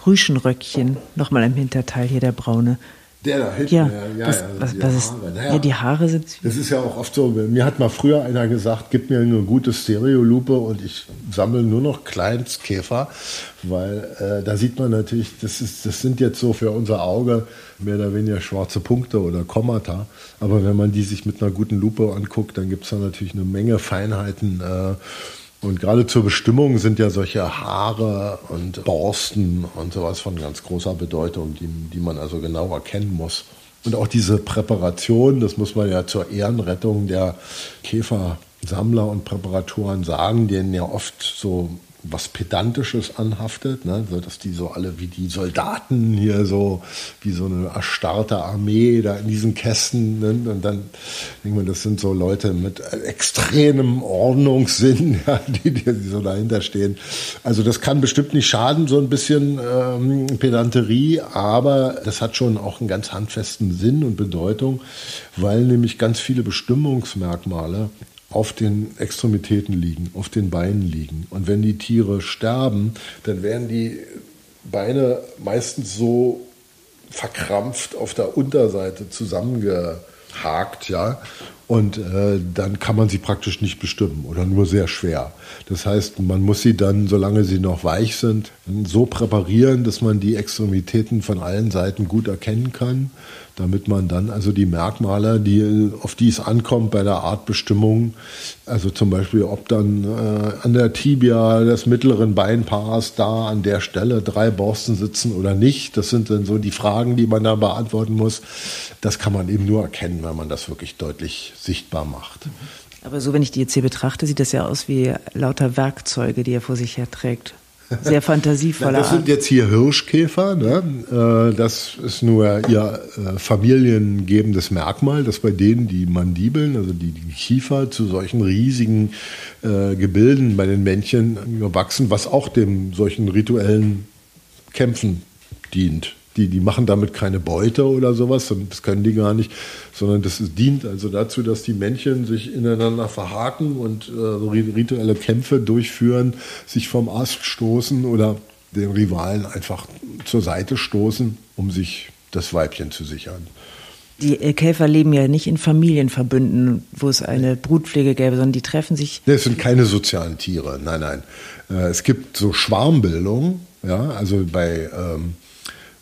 Rüschenröckchen, nochmal im Hinterteil hier, der braune. Der da hinten, ja, ja, ja, was, ja, was, die was ist, Haare. Naja, ja, die Haare sind Das ist ja auch oft so. Mir hat mal früher einer gesagt, gib mir eine gute Stereolupe und ich sammle nur noch Kleinstkäfer, weil äh, da sieht man natürlich, das, ist, das sind jetzt so für unser Auge mehr oder weniger schwarze Punkte oder Kommata. Aber wenn man die sich mit einer guten Lupe anguckt, dann gibt es da natürlich eine Menge Feinheiten. Äh, und gerade zur Bestimmung sind ja solche Haare und Borsten und sowas von ganz großer Bedeutung, die, die man also genau erkennen muss. Und auch diese Präparation, das muss man ja zur Ehrenrettung der Käfersammler und Präparatoren sagen, denen ja oft so was Pedantisches anhaftet, ne? so dass die so alle wie die Soldaten hier so wie so eine erstarrte Armee da in diesen Kästen ne? und dann denkt man, das sind so Leute mit extremem Ordnungssinn, <laughs> ja, die, die so dahinter stehen. Also das kann bestimmt nicht schaden, so ein bisschen ähm, Pedanterie, aber das hat schon auch einen ganz handfesten Sinn und Bedeutung, weil nämlich ganz viele Bestimmungsmerkmale auf den Extremitäten liegen, auf den Beinen liegen. Und wenn die Tiere sterben, dann werden die Beine meistens so verkrampft auf der Unterseite zusammengehakt, ja. Und äh, dann kann man sie praktisch nicht bestimmen oder nur sehr schwer. Das heißt, man muss sie dann, solange sie noch weich sind, so präparieren, dass man die Extremitäten von allen Seiten gut erkennen kann damit man dann also die Merkmale, die, auf die es ankommt bei der Artbestimmung, also zum Beispiel, ob dann äh, an der Tibia des mittleren Beinpaars da an der Stelle drei Borsten sitzen oder nicht, das sind dann so die Fragen, die man da beantworten muss. Das kann man eben nur erkennen, wenn man das wirklich deutlich sichtbar macht. Aber so, wenn ich die jetzt hier betrachte, sieht das ja aus wie lauter Werkzeuge, die er vor sich her trägt. Sehr fantasievoller. Das sind jetzt hier Hirschkäfer. Ne? Äh, das ist nur ihr äh, familiengebendes Merkmal, dass bei denen die Mandibeln, also die, Kiefer, zu solchen riesigen äh, Gebilden bei den Männchen wachsen, was auch dem solchen rituellen Kämpfen dient die, die machen damit keine Beute oder sowas, das können die gar nicht, sondern das dient also dazu, dass die Männchen sich ineinander verhaken und äh, rituelle Kämpfe durchführen, sich vom Ast stoßen oder den Rivalen einfach zur Seite stoßen, um sich das Weibchen zu sichern. Die Käfer leben ja nicht in Familienverbünden, wo es eine Brutpflege gäbe, sondern die treffen sich. Es sind keine sozialen Tiere, nein, nein. Äh, es gibt so Schwarmbildung, ja, also bei ähm,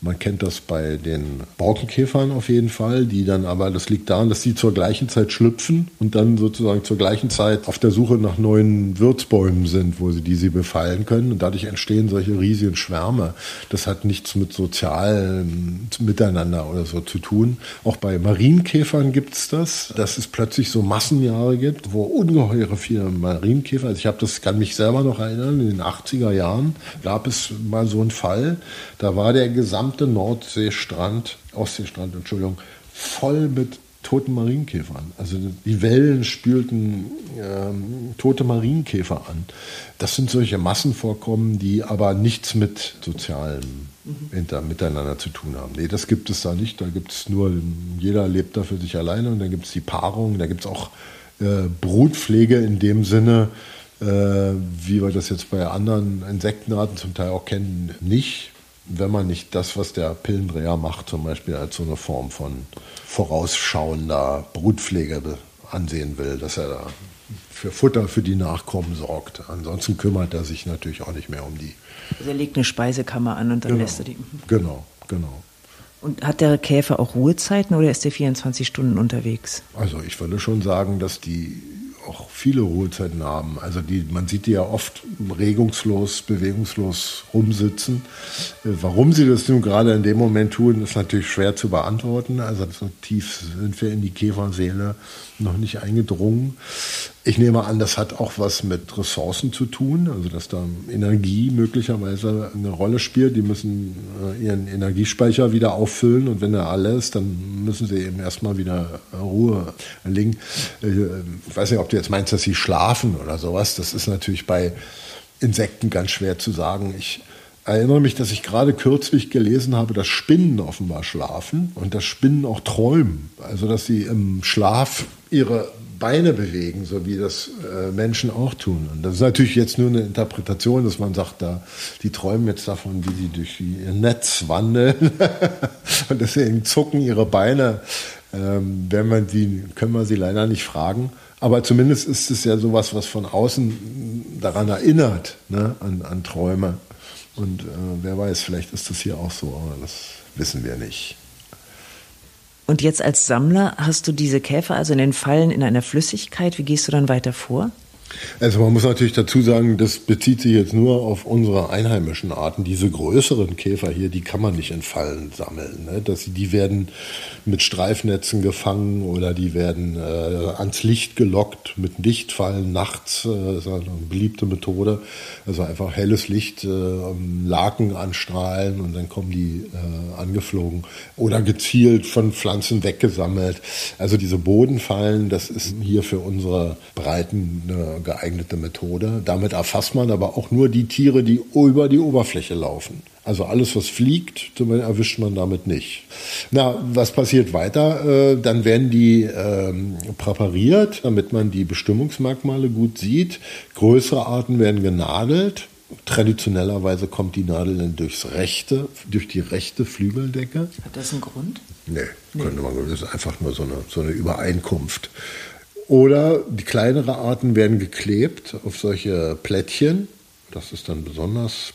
man kennt das bei den Borkenkäfern auf jeden Fall, die dann aber, das liegt daran, dass sie zur gleichen Zeit schlüpfen und dann sozusagen zur gleichen Zeit auf der Suche nach neuen Wirtsbäumen sind, wo sie die sie befallen können. Und dadurch entstehen solche riesigen Schwärme. Das hat nichts mit sozialem Miteinander oder so zu tun. Auch bei Marienkäfern gibt es das, dass es plötzlich so Massenjahre gibt, wo ungeheure viele Marienkäfer, also ich habe das, kann mich selber noch erinnern, in den 80er Jahren gab es mal so einen Fall, da war der gesamte gesamte Nordseestrand, Ostseestrand, Entschuldigung, voll mit toten Marienkäfern. Also die Wellen spülten ähm, tote Marienkäfer an. Das sind solche Massenvorkommen, die aber nichts mit sozialem mhm. Miteinander zu tun haben. Nee, das gibt es da nicht. Da gibt es nur, jeder lebt da für sich alleine und dann gibt es die Paarung, da gibt es auch äh, Brutpflege in dem Sinne, äh, wie wir das jetzt bei anderen Insektenarten zum Teil auch kennen, nicht wenn man nicht das, was der Pillendreher macht, zum Beispiel als so eine Form von vorausschauender Brutpflege ansehen will, dass er da für Futter für die Nachkommen sorgt. Ansonsten kümmert er sich natürlich auch nicht mehr um die. Also er legt eine Speisekammer an und dann genau, lässt er die. Genau, genau. Und hat der Käfer auch Ruhezeiten oder ist der 24 Stunden unterwegs? Also ich würde schon sagen, dass die auch viele Ruhezeiten haben. Also die, man sieht die ja oft regungslos, bewegungslos rumsitzen. Äh, warum sie das nun gerade in dem Moment tun, ist natürlich schwer zu beantworten. Also so tief sind wir in die Käferseele noch nicht eingedrungen. Ich nehme an, das hat auch was mit Ressourcen zu tun, also dass da Energie möglicherweise eine Rolle spielt. Die müssen äh, ihren Energiespeicher wieder auffüllen und wenn er alle ist, dann müssen sie eben erstmal wieder Ruhe erlegen. Äh, ich weiß nicht, ob du jetzt meinst, dass sie schlafen oder sowas. Das ist natürlich bei Insekten ganz schwer zu sagen. Ich erinnere mich, dass ich gerade kürzlich gelesen habe, dass Spinnen offenbar schlafen und dass Spinnen auch träumen. Also dass sie im Schlaf ihre Beine bewegen, so wie das äh, Menschen auch tun. Und das ist natürlich jetzt nur eine Interpretation, dass man sagt, da, die träumen jetzt davon, wie sie durch ihr Netz wandeln <laughs> und deswegen zucken ihre Beine. Ähm, wenn man die, können wir sie leider nicht fragen. Aber zumindest ist es ja sowas, was von außen daran erinnert, ne, an, an Träume. Und äh, wer weiß, vielleicht ist das hier auch so, aber das wissen wir nicht. Und jetzt als Sammler hast du diese Käfer also in den Fallen in einer Flüssigkeit. Wie gehst du dann weiter vor? Also man muss natürlich dazu sagen, das bezieht sich jetzt nur auf unsere einheimischen Arten. Diese größeren Käfer hier, die kann man nicht in Fallen sammeln. Ne? Das, die werden mit Streifnetzen gefangen oder die werden äh, ans Licht gelockt mit Lichtfallen nachts. Äh, ist eine beliebte Methode. Also einfach helles Licht, äh, Laken anstrahlen und dann kommen die äh, angeflogen. Oder gezielt von Pflanzen weggesammelt. Also diese Bodenfallen, das ist hier für unsere Breiten eine geeignete Methode. Damit erfasst man aber auch nur die Tiere, die über die Oberfläche laufen. Also alles, was fliegt, erwischt man damit nicht. Na, was passiert weiter? Äh, dann werden die ähm, präpariert, damit man die Bestimmungsmerkmale gut sieht. Größere Arten werden genadelt. Traditionellerweise kommt die Nadel dann durchs rechte, durch die rechte Flügeldecke. Hat das einen Grund? Nee, nee. könnte man, das ist einfach nur so eine, so eine Übereinkunft. Oder die kleineren Arten werden geklebt auf solche Plättchen. Das ist dann besonders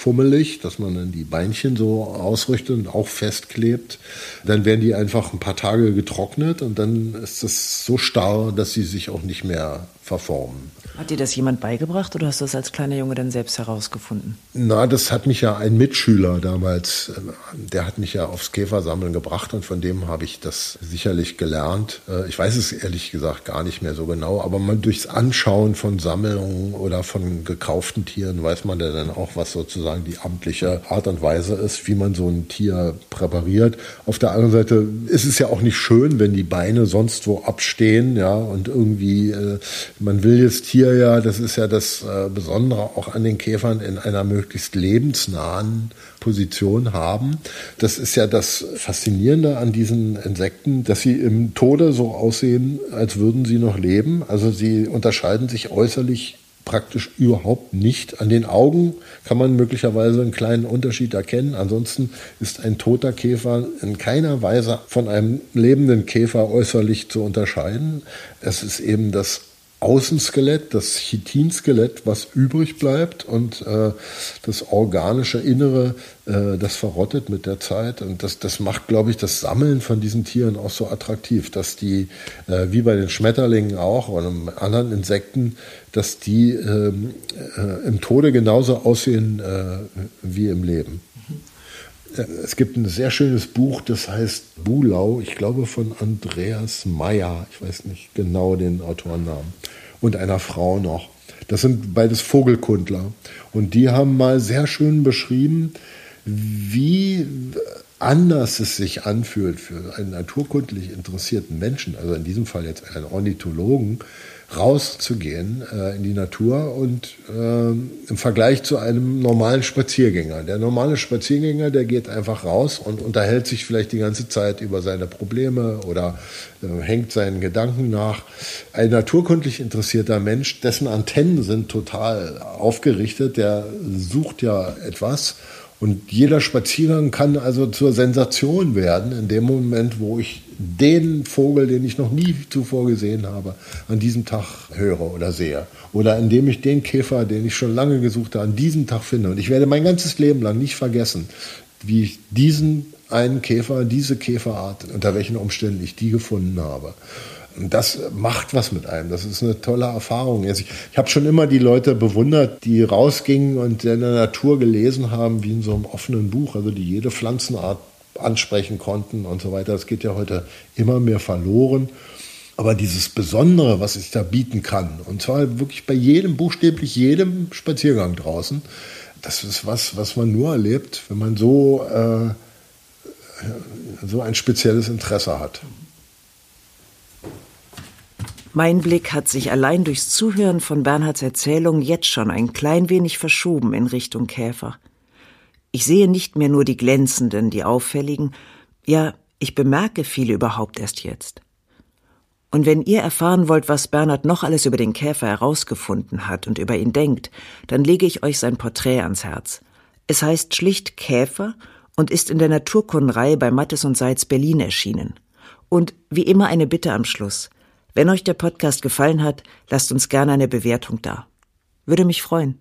fummelig, dass man dann die Beinchen so ausrichtet und auch festklebt. Dann werden die einfach ein paar Tage getrocknet und dann ist es so starr, dass sie sich auch nicht mehr verformen. Hat dir das jemand beigebracht oder hast du das als kleiner Junge dann selbst herausgefunden? Na, das hat mich ja ein Mitschüler damals, äh, der hat mich ja aufs Käfersammeln gebracht und von dem habe ich das sicherlich gelernt. Äh, ich weiß es ehrlich gesagt gar nicht mehr so genau, aber man durchs Anschauen von Sammlungen oder von gekauften Tieren weiß man ja dann auch, was sozusagen die amtliche Art und Weise ist, wie man so ein Tier präpariert. Auf der anderen Seite ist es ja auch nicht schön, wenn die Beine sonst wo abstehen, ja, und irgendwie, äh, man will hier wir ja, das ist ja das äh, Besondere auch an den Käfern, in einer möglichst lebensnahen Position haben. Das ist ja das Faszinierende an diesen Insekten, dass sie im Tode so aussehen, als würden sie noch leben. Also sie unterscheiden sich äußerlich praktisch überhaupt nicht. An den Augen kann man möglicherweise einen kleinen Unterschied erkennen. Ansonsten ist ein toter Käfer in keiner Weise von einem lebenden Käfer äußerlich zu unterscheiden. Es ist eben das Außenskelett, das Chitinskelett, was übrig bleibt und äh, das organische Innere, äh, das verrottet mit der Zeit. Und das, das macht, glaube ich, das Sammeln von diesen Tieren auch so attraktiv, dass die, äh, wie bei den Schmetterlingen auch oder anderen Insekten, dass die ähm, äh, im Tode genauso aussehen äh, wie im Leben. Äh, es gibt ein sehr schönes Buch, das heißt Bulau, ich glaube von Andreas Meyer, ich weiß nicht genau den Autorennamen, und einer Frau noch. Das sind beides Vogelkundler. Und die haben mal sehr schön beschrieben, wie anders es sich anfühlt für einen naturkundlich interessierten Menschen, also in diesem Fall jetzt einen Ornithologen, rauszugehen äh, in die Natur und äh, im Vergleich zu einem normalen Spaziergänger. Der normale Spaziergänger, der geht einfach raus und unterhält sich vielleicht die ganze Zeit über seine Probleme oder äh, hängt seinen Gedanken nach. Ein naturkundlich interessierter Mensch, dessen Antennen sind total aufgerichtet, der sucht ja etwas und jeder Spaziergang kann also zur Sensation werden, in dem Moment, wo ich den Vogel, den ich noch nie zuvor gesehen habe, an diesem Tag höre oder sehe. Oder indem ich den Käfer, den ich schon lange gesucht habe, an diesem Tag finde. Und ich werde mein ganzes Leben lang nicht vergessen, wie ich diesen einen Käfer, diese Käferart, unter welchen Umständen ich die gefunden habe. Das macht was mit einem. Das ist eine tolle Erfahrung. Ich, ich habe schon immer die Leute bewundert, die rausgingen und in der Natur gelesen haben, wie in so einem offenen Buch, also die jede Pflanzenart ansprechen konnten und so weiter. Das geht ja heute immer mehr verloren. Aber dieses Besondere, was ich da bieten kann, und zwar wirklich bei jedem, buchstäblich jedem Spaziergang draußen, das ist was, was man nur erlebt, wenn man so, äh, so ein spezielles Interesse hat. Mein Blick hat sich allein durchs Zuhören von Bernhards Erzählung jetzt schon ein klein wenig verschoben in Richtung Käfer. Ich sehe nicht mehr nur die glänzenden, die auffälligen, ja, ich bemerke viele überhaupt erst jetzt. Und wenn ihr erfahren wollt, was Bernhard noch alles über den Käfer herausgefunden hat und über ihn denkt, dann lege ich euch sein Porträt ans Herz. Es heißt schlicht Käfer und ist in der Naturkundenreihe bei Mattes und Seitz Berlin erschienen. Und wie immer eine Bitte am Schluss. Wenn euch der Podcast gefallen hat, lasst uns gerne eine Bewertung da. Würde mich freuen.